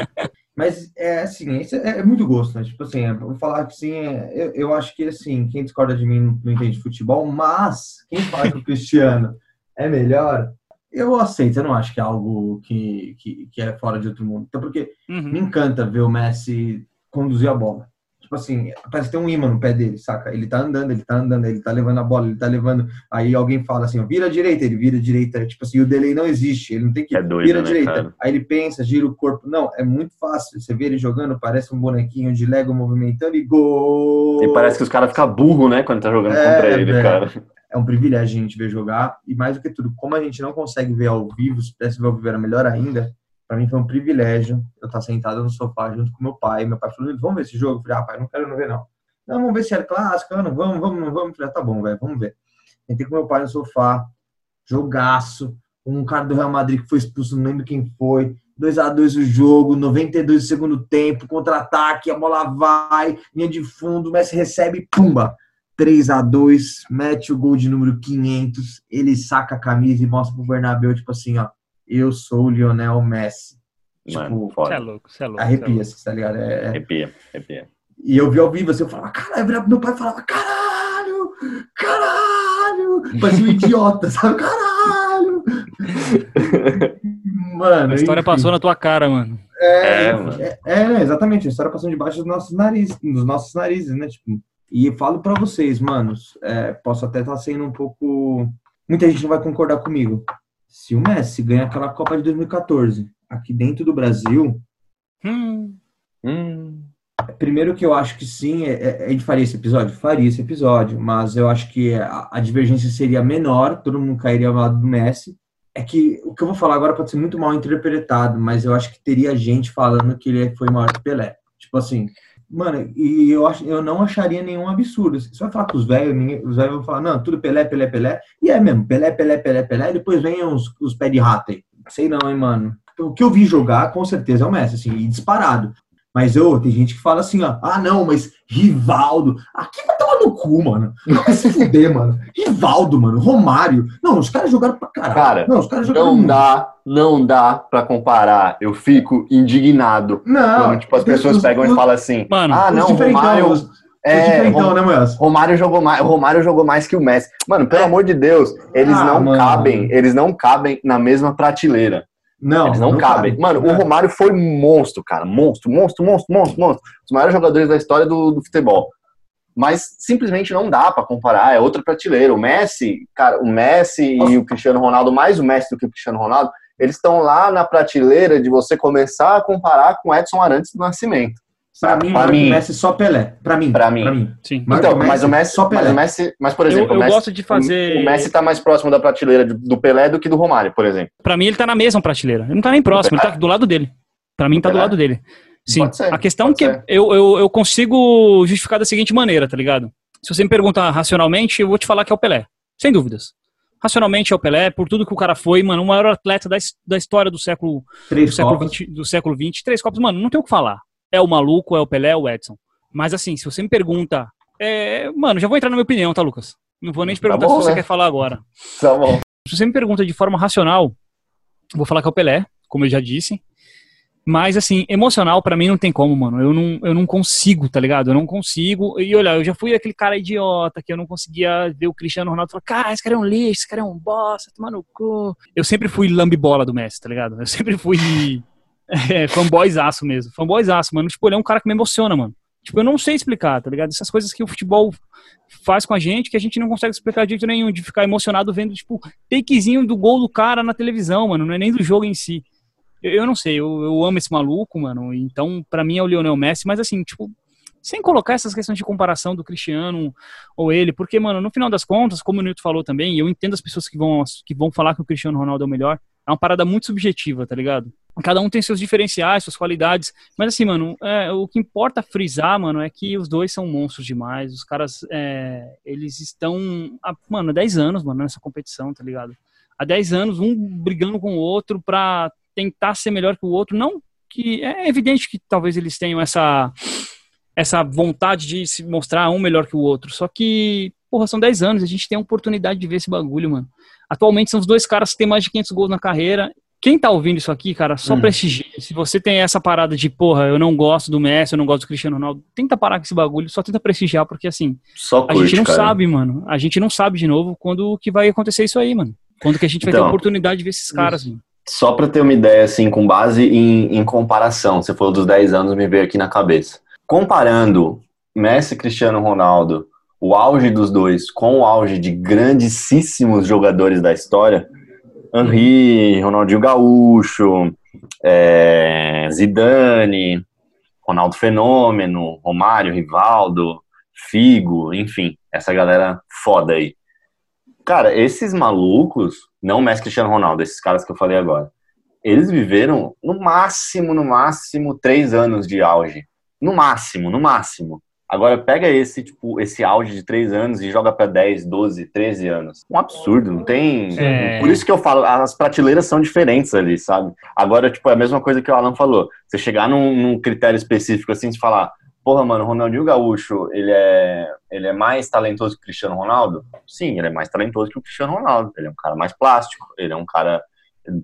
[SPEAKER 3] Mas é assim, é, é muito gosto, né? Tipo assim, é, vou falar que assim, é, eu, eu acho que assim, quem discorda de mim não, não entende de futebol, mas quem fala que o Cristiano é melhor, eu aceito, eu não acho que é algo que, que, que é fora de outro mundo. Então, porque me
[SPEAKER 1] Uhum.
[SPEAKER 3] encanta ver o Messi conduzir a bola. Tipo assim, parece ter um imã no pé dele, saca? Ele tá andando, ele tá andando, ele tá levando a bola, ele tá levando. Aí alguém fala assim, ó, vira a direita, ele vira a direita. Tipo assim, o delay não existe, ele não tem que
[SPEAKER 2] É doido,
[SPEAKER 3] vira a
[SPEAKER 2] né,
[SPEAKER 3] direita.
[SPEAKER 2] cara?
[SPEAKER 3] Aí ele pensa, gira o corpo. Não, é muito fácil. Você vê ele jogando, parece um bonequinho de Lego movimentando e gol!
[SPEAKER 2] E parece que os caras ficam burro, né, quando tá jogando
[SPEAKER 3] É,
[SPEAKER 2] contra ele,
[SPEAKER 3] velho.
[SPEAKER 2] cara.
[SPEAKER 3] é um privilégio a gente ver jogar. E mais do que tudo, como a gente não consegue ver ao vivo, se pudesse ver ao vivo era melhor ainda. Pra mim foi um privilégio eu estar sentado no sofá junto com meu pai. Meu pai falou: vamos ver esse jogo? Eu falei: ah, pai, não quero não ver, não. Não, vamos ver se é clássico. Não, vamos, vamos, vamos. Eu falei: ah, tá bom, velho, vamos ver. Entrei com meu pai no sofá, jogaço. Um cara do Real Madrid que foi expulso, não lembro quem foi. 2 a 2 o jogo, 92 do segundo tempo, contra-ataque, a bola vai, linha de fundo, o Messi recebe, pumba! 3 a 2 mete o gol de número 500, ele saca a camisa e mostra pro Bernabéu, tipo assim, ó, eu sou o Lionel Messi.
[SPEAKER 2] Mano,
[SPEAKER 3] Tipo,
[SPEAKER 1] Você é
[SPEAKER 2] foda.
[SPEAKER 1] louco, você é louco.
[SPEAKER 3] arrepia, assim, tá ligado? É, é-
[SPEAKER 2] Arrepia, arrepia.
[SPEAKER 3] E eu vi ao vivo, assim, eu falava, caralho, eu virava pro meu pai e falava, caralho, caralho, parecia um idiota, sabe? Caralho! Mano,
[SPEAKER 1] A história
[SPEAKER 3] enfim.
[SPEAKER 1] passou na tua cara, mano.
[SPEAKER 3] É,
[SPEAKER 2] É, mano.
[SPEAKER 3] é, é, exatamente. A história passou debaixo dos nossos narizes, dos nossos narizes, né? Tipo, e falo pra vocês, manos, é, posso até estar sendo um pouco. Muita gente não vai concordar comigo. Se o Messi ganha aquela Copa de 2014 aqui dentro do Brasil,
[SPEAKER 1] Hum,
[SPEAKER 2] Hum,
[SPEAKER 3] primeiro que eu acho que sim, é, é, a gente faria esse episódio? Faria esse episódio, mas eu acho que a, a divergência seria menor, todo mundo cairia ao lado do Messi. É que o que eu vou falar agora pode ser muito mal interpretado, mas eu acho que teria gente falando que ele foi maior que Pelé. Tipo assim, mano, e eu, acho, eu não acharia nenhum absurdo. Você vai falar com os velhos, os velhos vão falar, não, tudo Pelé, Pelé, Pelé. E é mesmo, Pelé, Pelé, Pelé, Pelé, e depois vem os, os pés de rato aí. Sei não, hein, mano. O que eu vi jogar, com certeza, é o Messi, assim, e disparado. Mas eu, tem gente que fala assim, ó, ah, não, mas Rivaldo. Aqui vai tomar no cu, mano. Vai se fuder, mano. Rivaldo, mano. Romário. Não, os caras jogaram pra caralho.
[SPEAKER 2] Cara,
[SPEAKER 3] não, os caras jogaram
[SPEAKER 2] não
[SPEAKER 3] muito.
[SPEAKER 2] dá, não dá pra comparar. Eu fico indignado
[SPEAKER 3] Não.
[SPEAKER 2] quando, tipo, as pessoas
[SPEAKER 3] os-
[SPEAKER 2] pegam e
[SPEAKER 3] os-
[SPEAKER 2] falam assim,
[SPEAKER 1] Mano,
[SPEAKER 2] ah, não, Romário...
[SPEAKER 3] os-
[SPEAKER 2] É, Rom-
[SPEAKER 3] né?
[SPEAKER 2] Romário jogou mais, Romário jogou mais que o Messi. Mano, pelo
[SPEAKER 3] É.
[SPEAKER 2] amor de Deus, eles
[SPEAKER 3] Ah,
[SPEAKER 2] não
[SPEAKER 3] mano.
[SPEAKER 2] cabem, eles não cabem na mesma prateleira.
[SPEAKER 3] Não,
[SPEAKER 2] eles não, cabem.
[SPEAKER 3] cabe.
[SPEAKER 2] Mano, o
[SPEAKER 3] É.
[SPEAKER 2] Romário foi monstro, cara. Monstro, monstro, monstro, monstro, monstro. Os maiores jogadores da história do, do futebol. Mas simplesmente não dá pra comparar, é outra prateleira. O Messi, cara, o Messi e o Cristiano Ronaldo, mais o Messi do que o Cristiano Ronaldo, eles estão lá na prateleira de você começar a comparar com Edson Arantes do Nascimento. Sabe?
[SPEAKER 3] mim,
[SPEAKER 2] Pra mim.
[SPEAKER 3] o Messi só Pelé. Pra mim.
[SPEAKER 2] Pra mim.
[SPEAKER 1] Sim.
[SPEAKER 3] Maior
[SPEAKER 2] Então,
[SPEAKER 3] o
[SPEAKER 2] mas o Messi,
[SPEAKER 3] só
[SPEAKER 2] mas
[SPEAKER 3] Pelé.
[SPEAKER 2] o Messi, mas por
[SPEAKER 1] Eu,
[SPEAKER 2] exemplo,
[SPEAKER 1] eu
[SPEAKER 2] o Messi,
[SPEAKER 1] gosto de fazer.
[SPEAKER 2] o Messi tá mais próximo da prateleira do- Pelé do que do Romário, por exemplo.
[SPEAKER 1] Pra mim, ele tá na mesma prateleira. Ele não tá nem próximo, ele tá do lado dele. Pra mim, tá do
[SPEAKER 2] Pelé?
[SPEAKER 1] lado dele. Sim.
[SPEAKER 2] Ser,
[SPEAKER 1] a questão
[SPEAKER 2] pode
[SPEAKER 1] que
[SPEAKER 2] ser.
[SPEAKER 1] eu, eu, eu consigo justificar da seguinte maneira, tá ligado? Se você me perguntar racionalmente, eu vou te falar que é o Pelé. Sem dúvidas. Racionalmente é o Pelé, por tudo que o cara foi, mano, o maior atleta da, da história do século, do
[SPEAKER 3] Três
[SPEAKER 1] século,
[SPEAKER 3] Copas.
[SPEAKER 1] 20, do século 20. Três Copas, mano, não tem o que falar. É o maluco, é o Pelé, é o Edson. Mas assim, se você me pergunta. é, mano, já vou entrar na minha opinião, tá, Lucas? Não vou nem te perguntar
[SPEAKER 2] Tá bom,
[SPEAKER 1] se você
[SPEAKER 2] né?
[SPEAKER 1] quer falar agora.
[SPEAKER 2] Tá bom.
[SPEAKER 1] Se você me pergunta de forma racional, eu vou falar que é o Pelé, como eu já disse. Mas, assim, emocional pra mim não tem como, mano. Eu não, eu não consigo, tá ligado? Eu não consigo. E olha, eu já fui aquele cara idiota que eu não conseguia ver o Cristiano Ronaldo falar, cara, esse cara é um lixo, esse cara é um bosta, toma no cu. Eu sempre fui lambibola do Messi, tá ligado? Eu sempre fui é, fanboyzaço mesmo. Fanboyzaço, mano. Tipo, ele é um cara que me emociona, mano. Tipo, eu não sei explicar, tá ligado? Essas coisas que o futebol faz com a gente que a gente não consegue explicar de jeito nenhum, de ficar emocionado vendo, tipo, takezinho do gol do cara na televisão, mano. Não é nem do jogo em si. Eu, eu não sei, eu, eu amo esse maluco, mano. Então, pra mim é o Lionel Messi, mas assim, tipo, sem colocar essas questões de comparação do Cristiano ou ele, porque, mano, no final das contas, como o Nilton falou também, eu entendo as pessoas que vão, que vão falar que o Cristiano Ronaldo é o melhor, é uma parada muito subjetiva, tá ligado? Cada um tem seus diferenciais, suas qualidades, mas assim, mano, é, o que importa frisar, mano, é que os dois são monstros demais, os caras, é, eles estão, há, mano, há 10 anos, mano, nessa competição, tá ligado? Há 10 anos, um brigando com o outro pra tentar ser melhor que o outro, não que é evidente que talvez eles tenham essa essa vontade de se mostrar um melhor que o outro. Só que, porra, são 10 anos, a gente tem a oportunidade de ver esse bagulho, mano. Atualmente são os dois caras que têm mais de 500 gols na carreira. Quem tá ouvindo isso aqui, cara, só
[SPEAKER 2] Hum.
[SPEAKER 1] prestigia. Se você tem essa parada de, porra, eu não gosto do Messi, eu não gosto do Cristiano Ronaldo, tenta parar com esse bagulho, só tenta prestigiar, porque assim,
[SPEAKER 2] Só
[SPEAKER 1] a
[SPEAKER 2] curte,
[SPEAKER 1] gente não
[SPEAKER 2] cara.
[SPEAKER 1] sabe, mano. A gente não sabe de novo quando que vai acontecer isso aí, mano. Quando que a gente vai ter
[SPEAKER 2] Então,
[SPEAKER 1] a oportunidade de ver esses caras, mano.
[SPEAKER 2] Só pra ter uma ideia, assim, com base em, em comparação, você falou dos 10 anos, me veio aqui na cabeça. Comparando Messi e Cristiano Ronaldo, o auge dos dois com o auge de grandíssimos jogadores da história, Henri, Ronaldinho Gaúcho, é, Zidane, Ronaldo Fenômeno, Romário, Rivaldo, Figo, enfim, essa galera foda aí. Cara, esses malucos, não Messi Cristiano Ronaldo, esses caras que eu falei agora, eles viveram no máximo, no máximo, três anos de auge. No máximo, no máximo. Agora pega esse, tipo, esse auge de três anos e joga pra 10, 12, 13 anos. Um absurdo, não tem.
[SPEAKER 1] É.
[SPEAKER 2] Por isso que eu falo, as prateleiras são diferentes ali, sabe? Agora, tipo, é a mesma coisa que o Alan falou. Você chegar num, num critério específico assim, de falar, porra, mano, o Ronaldinho Gaúcho, ele é, ele é mais talentoso que o Cristiano Ronaldo? Sim, ele é mais talentoso que o Cristiano Ronaldo. Ele é um cara mais plástico, ele é um cara,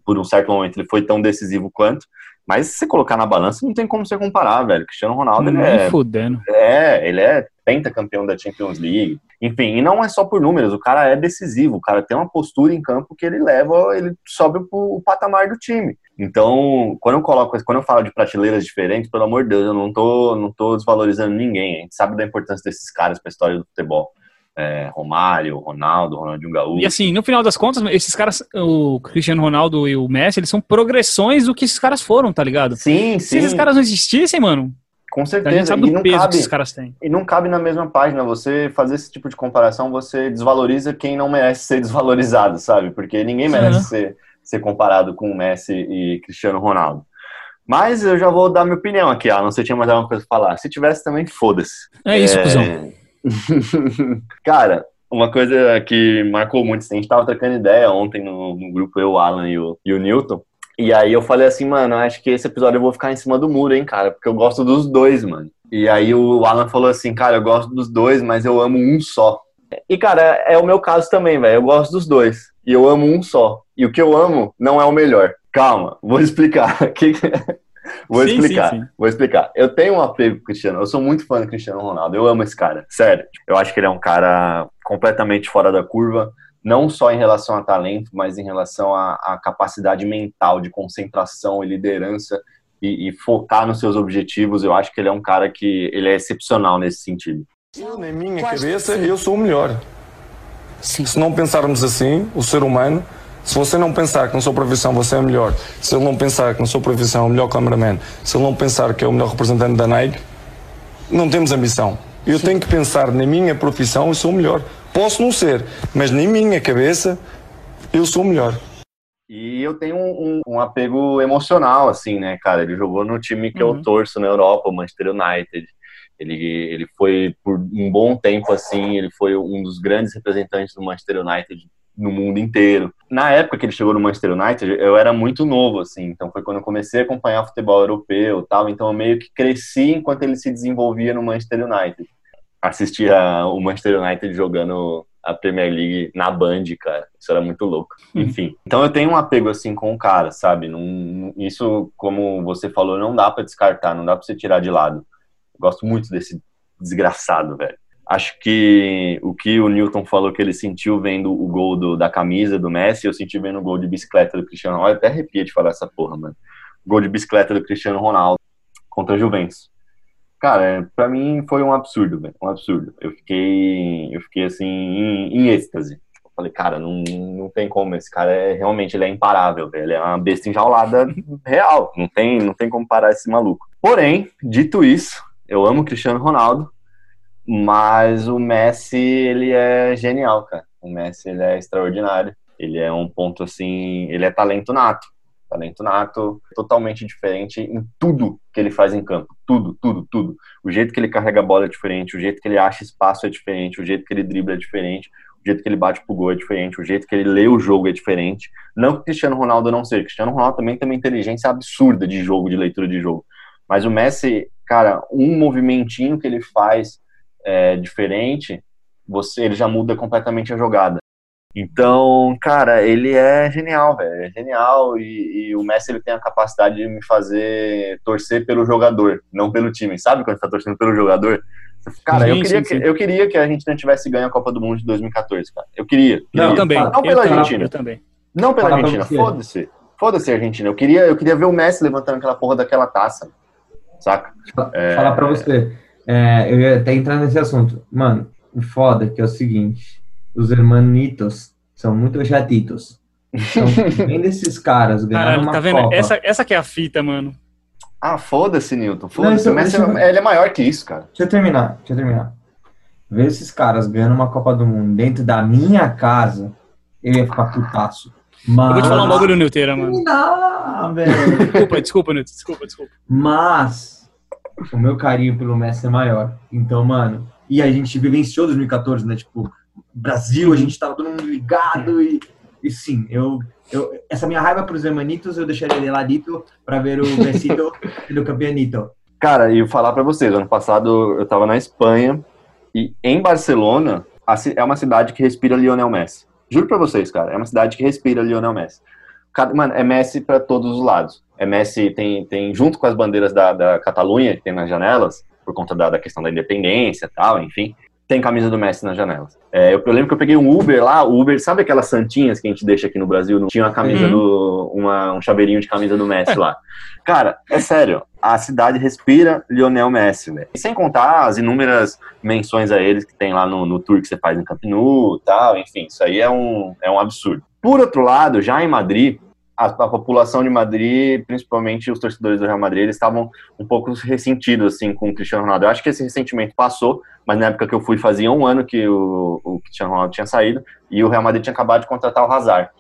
[SPEAKER 2] por um certo momento, ele foi tão decisivo quanto. Mas se você colocar na balança, não tem como você comparar, velho. Cristiano Ronaldo, ele
[SPEAKER 1] Nem
[SPEAKER 2] é,
[SPEAKER 1] fudendo.
[SPEAKER 2] é, ele é pentacampeão da Champions League. Enfim, e não é só por números, o cara é decisivo, o cara tem uma postura em campo que ele leva, ele sobe o patamar do time. Então, quando eu coloco, quando eu falo de prateleiras diferentes, pelo amor de Deus, eu não tô, não tô desvalorizando ninguém. A gente sabe da importância desses caras para a história do futebol. É, Romário, Ronaldo, Ronaldinho Gaúcho.
[SPEAKER 1] E assim, no final das contas, esses caras, o Cristiano Ronaldo e o Messi, eles são progressões do que esses caras foram, tá ligado?
[SPEAKER 2] sim,
[SPEAKER 1] Se
[SPEAKER 2] sim,
[SPEAKER 1] esses caras não existissem, mano,
[SPEAKER 2] com
[SPEAKER 1] a
[SPEAKER 2] certeza.
[SPEAKER 1] gente sabe
[SPEAKER 2] E
[SPEAKER 1] do
[SPEAKER 2] não
[SPEAKER 1] peso que
[SPEAKER 2] cabe,
[SPEAKER 1] esses caras têm.
[SPEAKER 2] E não cabe na mesma página. Você fazer esse tipo de comparação, você desvaloriza quem não merece ser desvalorizado, sabe? Porque ninguém merece
[SPEAKER 1] Uhum.
[SPEAKER 2] ser, ser comparado com Messi e Cristiano Ronaldo. Mas eu já vou dar minha opinião aqui, Alan. Você tinha mais alguma coisa pra falar? Se tivesse também, foda-se.
[SPEAKER 1] É isso, cuzão.
[SPEAKER 2] Cara, uma coisa que marcou muito, assim, a gente tava trocando ideia ontem no, no grupo, eu, o Alan e o, e o Newton. E aí eu falei assim, mano, acho que esse episódio eu vou ficar em cima do muro, hein, cara, porque eu gosto dos dois, mano. E aí o Alan falou assim, cara, eu gosto dos dois, mas eu amo um só. E, cara, é o meu caso também, velho. Eu gosto dos dois. E eu amo um só. E o que eu amo não é o melhor. Calma, vou explicar. Que- vou
[SPEAKER 1] Sim,
[SPEAKER 2] explicar.
[SPEAKER 1] sim, sim.
[SPEAKER 2] Vou explicar. Eu tenho um apego com o Cristiano. Eu sou muito fã do Cristiano Ronaldo. Eu amo esse cara. Sério. Eu acho que ele é um cara completamente fora da curva. Não só em relação a talento, mas em relação à, capacidade mental de concentração e liderança e, e focar nos seus objetivos. Eu acho que ele é um cara que ele é excepcional nesse sentido.
[SPEAKER 9] Eu, na minha cabeça, eu sou o melhor. Se não pensarmos assim, o ser humano, se você não pensar que na sua profissão você é o melhor, se ele não pensar que na sua profissão é o melhor cameraman, se ele não pensar que é o melhor representante da Nike, não temos ambição. Eu tenho que pensar na minha profissão e sou o melhor. Posso não ser, mas na minha cabeça eu sou o melhor.
[SPEAKER 2] E eu tenho um, um, um apego emocional, assim, né, cara? Ele jogou no time que
[SPEAKER 1] Uhum.
[SPEAKER 2] eu torço na Europa, o Manchester United. Ele, ele foi, por um bom tempo, assim, ele foi um dos grandes representantes do Manchester United no mundo inteiro. Na época que ele chegou no Manchester United, eu era muito novo, assim, então foi quando eu comecei a acompanhar futebol europeu tal, então eu meio que cresci enquanto ele se desenvolvia no Manchester United. Assistia o Manchester United jogando a Premier League na Band, cara. Isso era muito louco. Enfim. Então eu tenho um apego assim com o cara, sabe? Não, isso, como você falou, não dá pra descartar, não dá pra você tirar de lado. Eu gosto muito desse desgraçado, velho. Acho que o que o Newton falou que ele sentiu vendo o gol do- da camisa do Messi, eu senti vendo o gol de bicicleta do Cristiano Ronaldo. Eu até arrepia de falar essa porra, mano. Gol de bicicleta do Cristiano Ronaldo contra a Juventus. Cara, é, pra mim foi um absurdo, velho. Um absurdo. Eu fiquei, eu fiquei assim, em, em êxtase. Eu falei, cara, não, não tem como. Esse cara é realmente ele é imparável, velho. Ele é uma besta enjaulada real. Não tem, não tem como parar esse maluco. Porém, dito isso, eu amo o Cristiano Ronaldo, mas o Messi, ele é genial, cara. O Messi, ele é extraordinário. Ele é um ponto assim, ele é talento nato. Talento nato, totalmente diferente em tudo que ele faz em campo. Tudo, tudo, tudo. O jeito que ele carrega a bola é diferente, o jeito que ele acha espaço é diferente, o jeito que ele dribla é diferente, o jeito que ele bate pro gol é diferente, o jeito que ele lê o jogo é diferente. Não que o Cristiano Ronaldo não seja. O Cristiano Ronaldo também tem uma inteligência absurda de jogo, de leitura de jogo. Mas o Messi, cara, um movimentinho que ele faz é, diferente, você ele já muda completamente a jogada. Então, cara, ele é genial, velho. É genial e, e o Messi ele tem a capacidade de me fazer torcer pelo jogador, não pelo time. Sabe quando você tá torcendo pelo jogador? Cara, eu,
[SPEAKER 1] Sim,
[SPEAKER 2] queria
[SPEAKER 1] sim, sim.
[SPEAKER 2] Que, eu queria que a gente não tivesse ganho a Copa do Mundo de 2014, cara. Eu queria.
[SPEAKER 3] Não,
[SPEAKER 1] Eu
[SPEAKER 2] queria.
[SPEAKER 1] também.
[SPEAKER 2] Não
[SPEAKER 1] eu
[SPEAKER 2] pela
[SPEAKER 1] também,
[SPEAKER 2] Argentina.
[SPEAKER 1] Eu também.
[SPEAKER 2] Não pela Argentina, foda-se. Foda-se a Argentina. Eu queria, eu queria ver o Messi levantando aquela porra daquela taça. Saca? É.
[SPEAKER 3] Falar pra você. É, eu ia até entrar nesse assunto. Mano, o foda que é o seguinte: os hermanitos são muito chatitos. Então, vem desses caras ganhando
[SPEAKER 1] Caralho,
[SPEAKER 3] uma
[SPEAKER 1] tá vendo?
[SPEAKER 3] Copa.
[SPEAKER 1] Essa, essa que é a fita, mano.
[SPEAKER 2] Ah, foda-se, Newton.
[SPEAKER 3] Não,
[SPEAKER 2] Foda-se. Messi
[SPEAKER 3] isso-
[SPEAKER 2] é- ele é maior que isso, cara.
[SPEAKER 3] Deixa eu terminar, deixa eu terminar. Ver esses caras ganhando uma Copa do Mundo dentro da minha casa, eu ia ficar putaço. Mas...
[SPEAKER 1] Eu vou te falar um bagulho, Nilteira, mano.
[SPEAKER 3] Não, velho.
[SPEAKER 1] Desculpa, desculpa, Nilton. Desculpa, desculpa.
[SPEAKER 3] Mas o meu carinho pelo Messi é maior. Então, mano, e a gente vivenciou 2014, né? Tipo, Brasil, a gente tava todo mundo ligado e, e sim, eu, eu essa minha raiva pros hermanitos eu deixaria de ladito pra ver o Messito do campeonito.
[SPEAKER 2] Cara, e eu falar pra vocês, ano passado eu tava na Espanha e em Barcelona é uma cidade que respira Lionel Messi. Juro pra vocês, cara, é uma cidade que respira Lionel Messi. Cada- Mano, é Messi pra todos os lados. É Messi, tem, tem junto com as bandeiras da, da Catalunha, que tem nas janelas, por conta da, da questão da independência e tal, enfim, tem camisa do Messi nas janelas. É, eu, eu lembro que eu peguei um Uber lá, o Uber, sabe aquelas santinhas que a gente deixa aqui no Brasil? Não tinha uma camisa
[SPEAKER 1] Uhum.
[SPEAKER 2] do. Uma, um chaveirinho de camisa do Messi lá. Cara, é sério, a cidade respira Lionel Messi, velho. E sem contar as inúmeras menções a eles que tem lá no, no tour que você faz em Camp Nou e tal, enfim, isso aí é um, é um absurdo. Por outro lado, já em Madrid, a, a população de Madrid, principalmente os torcedores do Real Madrid, eles estavam um pouco ressentidos, assim, com o Cristiano Ronaldo. Eu acho que esse ressentimento passou, mas na época que eu fui fazia um ano que o, o Cristiano Ronaldo tinha saído e o Real Madrid tinha acabado de contratar o Hazard.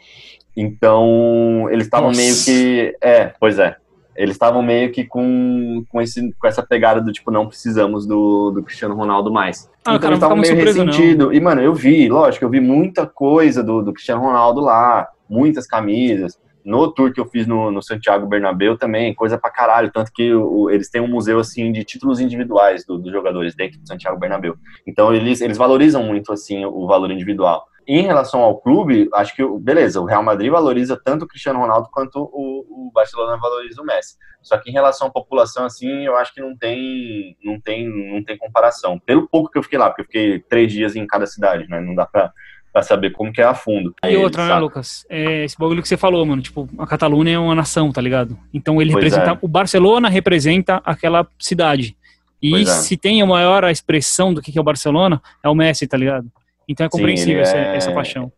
[SPEAKER 2] Então, eles estavam meio que... É, pois é. Eles estavam meio que com, com, esse, com essa pegada do tipo, não precisamos do, do Cristiano Ronaldo mais.
[SPEAKER 1] Ah,
[SPEAKER 2] então
[SPEAKER 1] cara,
[SPEAKER 2] eles estavam meio
[SPEAKER 1] não.
[SPEAKER 2] ressentidos. E, mano, eu vi, lógico, eu vi muita coisa do, do Cristiano Ronaldo lá, muitas camisas. No tour que eu fiz no, no Santiago Bernabéu também, coisa pra caralho. Tanto que o- eles têm um museu, assim, de títulos individuais do- dos jogadores dentro do Santiago Bernabéu. Então, eles, eles valorizam muito, assim, o valor individual. Em relação ao clube, acho que, beleza, o Real Madrid valoriza tanto o Cristiano Ronaldo quanto o, o Barcelona valoriza o Messi. Só que em relação à população, assim, eu acho que não tem, não tem, não tem comparação. Pelo pouco que eu fiquei lá, porque eu fiquei três dias em cada cidade, né? Não dá pra, pra saber como que é a fundo.
[SPEAKER 1] E
[SPEAKER 2] Aí,
[SPEAKER 1] outra, né,
[SPEAKER 2] saca?
[SPEAKER 1] Lucas? É esse bagulho que você falou, mano. Tipo, a Catalunha é uma nação, tá ligado? Então ele
[SPEAKER 2] Pois
[SPEAKER 1] representa.
[SPEAKER 2] é.
[SPEAKER 1] O Barcelona representa aquela cidade. E
[SPEAKER 2] Pois é.
[SPEAKER 1] se tem a maior expressão do que é o Barcelona, é o Messi, tá ligado? Então é
[SPEAKER 2] Sim,
[SPEAKER 1] compreensível
[SPEAKER 2] ele
[SPEAKER 1] essa,
[SPEAKER 2] é-
[SPEAKER 1] essa paixão.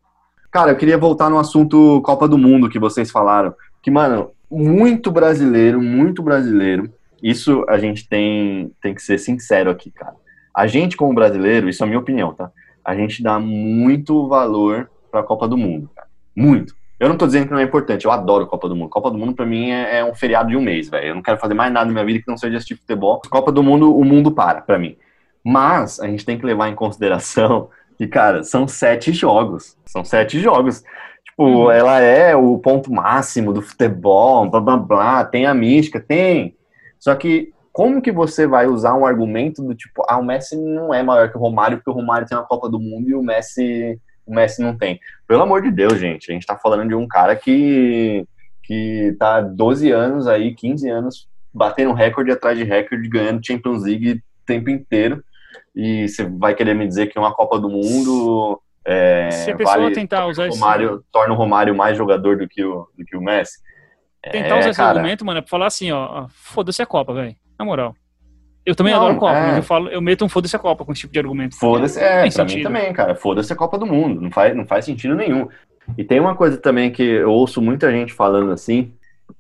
[SPEAKER 2] Cara, eu queria voltar no assunto Copa do Mundo que vocês falaram. Que, mano, muito brasileiro, muito brasileiro. Isso a gente tem, tem que ser sincero aqui, cara. A gente, como brasileiro, isso é a minha opinião, tá? A gente dá muito valor pra Copa do Mundo, cara. Muito. Eu não tô dizendo que não é importante, eu adoro Copa do Mundo. Copa do Mundo, pra mim, é, é um feriado de um mês, velho. Eu não quero fazer mais nada na minha vida que não seja assistir futebol. Copa do Mundo, o mundo para, pra mim. Mas a gente tem que levar em consideração que, cara, são sete jogos. São sete jogos. Tipo, ela é o ponto máximo do futebol, blá blá blá, tem a mística, tem. Só que como que você vai usar um argumento do tipo, ah, o Messi não é maior que o Romário, porque o Romário tem uma Copa do Mundo e o Messi, o Messi não tem. Pelo amor de Deus, gente, a gente tá falando de um cara que, que tá 12 anos aí, 15 anos, batendo recorde atrás de recorde, ganhando Champions League o tempo inteiro. E você vai querer me dizer que uma Copa do Mundo é,
[SPEAKER 1] Se a pessoa
[SPEAKER 2] vale-
[SPEAKER 1] tentar usar esse,
[SPEAKER 2] Romário, torna o Romário mais jogador do que o, do que o Messi.
[SPEAKER 1] tentar
[SPEAKER 2] É,
[SPEAKER 1] usar esse
[SPEAKER 2] cara.
[SPEAKER 1] argumento, mano, é pra falar assim, ó, foda-se a Copa, velho. Na moral. Eu também
[SPEAKER 2] Não,
[SPEAKER 1] adoro Copa,
[SPEAKER 2] é.
[SPEAKER 1] mas eu falo, eu meto um foda-se a Copa com esse tipo de argumento.
[SPEAKER 2] Foda-se, é, pra mim
[SPEAKER 1] sentido.
[SPEAKER 2] também, cara. Foda-se a Copa do Mundo. Não faz, não faz sentido nenhum. E tem uma coisa também que eu ouço muita gente falando assim,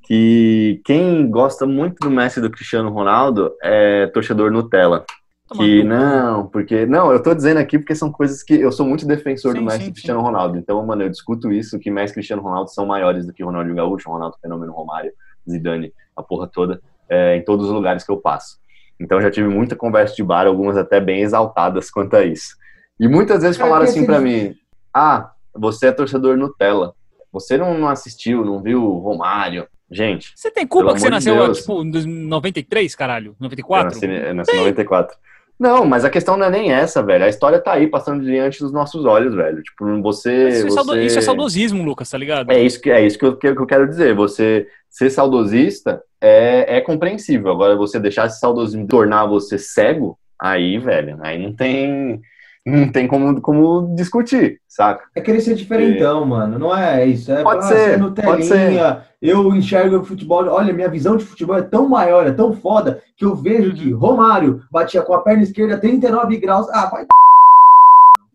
[SPEAKER 2] que quem gosta muito do Messi e do Cristiano Ronaldo é torcedor Nutella. Que não, porque. Não, eu tô dizendo aqui porque são coisas que eu sou muito defensor
[SPEAKER 1] Sim,
[SPEAKER 2] do Messi
[SPEAKER 1] sim,
[SPEAKER 2] e Cristiano Ronaldo. Então, mano, eu discuto isso, que Messi e Cristiano Ronaldo são maiores do que Ronaldinho Gaúcho, Ronaldo Fenômeno Romário, Zidane, a porra toda, é, em todos os lugares que eu passo. Então já tive muita conversa de bar, algumas até bem exaltadas quanto a isso. E muitas vezes falaram assim pra mim: Ah, você é torcedor Nutella. Você não, não assistiu, não viu o Romário. Gente,
[SPEAKER 1] Você tem culpa que você nasceu,
[SPEAKER 2] Deus.
[SPEAKER 1] tipo, em 93, caralho?
[SPEAKER 2] eu
[SPEAKER 1] 94?
[SPEAKER 2] nasci, eu nasci em 94. Não, mas a questão não é nem essa, velho. A história tá aí, passando diante dos nossos olhos, velho. Tipo, você.
[SPEAKER 1] Isso, é saudo-
[SPEAKER 2] você...
[SPEAKER 1] isso é saudosismo, Lucas, tá ligado?
[SPEAKER 2] É isso que, é isso que, eu, que eu quero dizer. Você ser saudosista é, é compreensível. Agora, você deixar esse saudosismo tornar você cego, aí, velho, aí não tem, não tem como, como discutir, saca?
[SPEAKER 3] É querer ser diferentão, mano. Não é isso. É
[SPEAKER 2] Pode
[SPEAKER 3] falar,
[SPEAKER 2] ser,
[SPEAKER 3] você é
[SPEAKER 2] pode
[SPEAKER 3] Nutelinha, eu enxergo o futebol. Olha, minha visão de futebol é tão maior, é tão foda, que eu vejo
[SPEAKER 2] Uhum.
[SPEAKER 3] que Romário batia com a perna esquerda 39 graus. Ah, vai.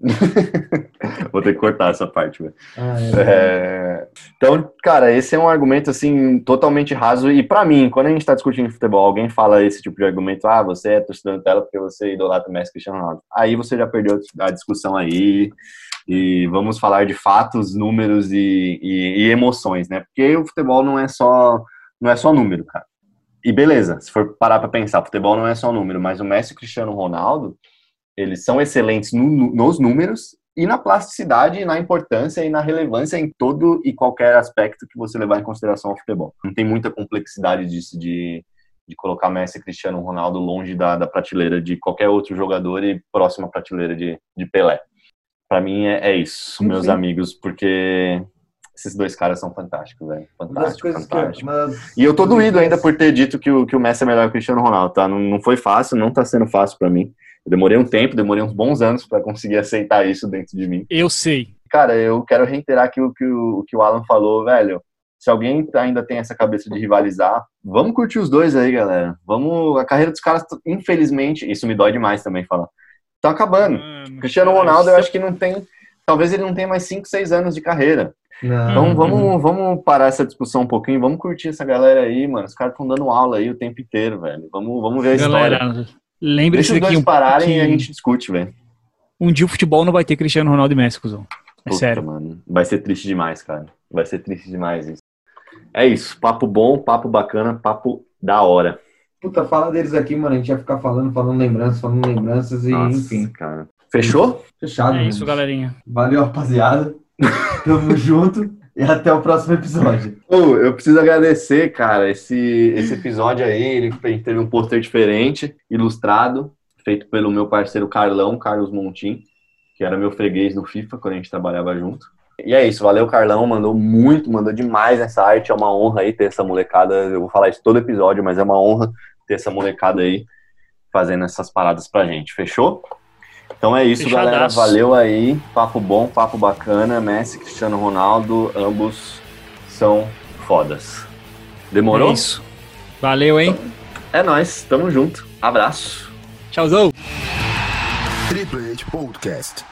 [SPEAKER 2] Vou ter que cortar essa parte, velho.
[SPEAKER 3] Ah,
[SPEAKER 2] É, Então, cara, esse é um argumento assim totalmente raso e pra mim, quando a gente tá discutindo futebol, alguém fala esse tipo de argumento, ah, você é torcedor Nutella porque você idolatra o Messi Cristiano Ronaldo. Aí você já perdeu a discussão aí e vamos falar de fatos, números e, e- e emoções, né? Porque o futebol não é só não é só número, cara. E beleza, se for parar pra pensar, futebol não é só número, mas o Messi e o Cristiano Ronaldo, eles são excelentes no- no- nos números e na plasticidade, e na importância e na relevância em todo e qualquer aspecto que você levar em consideração ao futebol. Não tem muita complexidade disso de, de colocar Messi e Cristiano Ronaldo longe da, da prateleira de qualquer outro jogador e próxima à prateleira de, de Pelé. Pra mim é, é isso,
[SPEAKER 3] Sim,
[SPEAKER 2] meus amigos, porque esses dois caras são fantásticos, velho. Fantástico, fantástico.
[SPEAKER 3] uma das-
[SPEAKER 2] E eu tô doído ainda por ter dito que o, que o Messi é melhor que o Cristiano Ronaldo, tá? Não, não foi fácil, não tá sendo fácil pra mim. Eu demorei um tempo, demorei uns bons anos pra conseguir aceitar isso dentro de mim.
[SPEAKER 1] Eu sei.
[SPEAKER 2] Cara, eu quero reiterar que o que o, o que o Alan falou, velho. Se alguém ainda tem essa cabeça de rivalizar, vamos curtir os dois aí, galera. Vamos. A carreira dos caras, infelizmente, isso me dói demais também falar. Tá acabando.
[SPEAKER 1] Mano,
[SPEAKER 2] Cristiano
[SPEAKER 1] cara,
[SPEAKER 2] Ronaldo, eu acho que não tem. Talvez ele não tenha mais 5, 6 anos de carreira.
[SPEAKER 3] Não.
[SPEAKER 2] Então vamos, vamos parar essa discussão um pouquinho, vamos curtir essa galera aí, mano. Os caras estão dando aula aí o tempo inteiro, velho. Vamos, vamos ver a história.
[SPEAKER 1] Galera,
[SPEAKER 2] Deixa
[SPEAKER 1] lembre-se
[SPEAKER 2] os
[SPEAKER 1] que,
[SPEAKER 2] dois
[SPEAKER 1] um,
[SPEAKER 2] pararem
[SPEAKER 1] que
[SPEAKER 2] e a gente discute, velho.
[SPEAKER 1] um dia o futebol não vai ter Cristiano Ronaldo e Messi, cuzão. É
[SPEAKER 2] Puta,
[SPEAKER 1] sério.
[SPEAKER 2] mano. Vai ser triste demais, cara. Vai ser triste demais isso. É isso. Papo bom, papo bacana, papo da hora.
[SPEAKER 3] Puta, fala deles aqui, mano. A gente ia ficar falando, falando lembranças, falando lembranças e
[SPEAKER 2] Nossa,
[SPEAKER 3] enfim.
[SPEAKER 2] cara. Fechou?
[SPEAKER 3] Fechado.
[SPEAKER 1] É
[SPEAKER 3] mano.
[SPEAKER 1] isso, galerinha.
[SPEAKER 3] Valeu, rapaziada. Tamo junto e até o próximo episódio.
[SPEAKER 2] Eu preciso agradecer, cara, esse, esse episódio aí. Ele teve um pôster diferente, ilustrado, feito pelo meu parceiro Carlão, Carlos Montim, que era meu freguês no FIFA quando a gente trabalhava junto. E é isso, valeu Carlão, mandou muito, mandou demais essa arte. É uma honra aí ter essa molecada. Eu vou falar isso todo episódio, mas é uma honra ter essa molecada aí fazendo essas paradas pra gente. Fechou? Então é isso,
[SPEAKER 1] Fechadaço.
[SPEAKER 2] galera. Valeu aí. Papo bom, papo bacana. Messi, Cristiano Ronaldo, ambos são fodas. Demorou?
[SPEAKER 1] É isso. Valeu, hein?
[SPEAKER 2] É nóis, tamo junto. Abraço.
[SPEAKER 1] Tchauzão.
[SPEAKER 9] Triple H Podcast.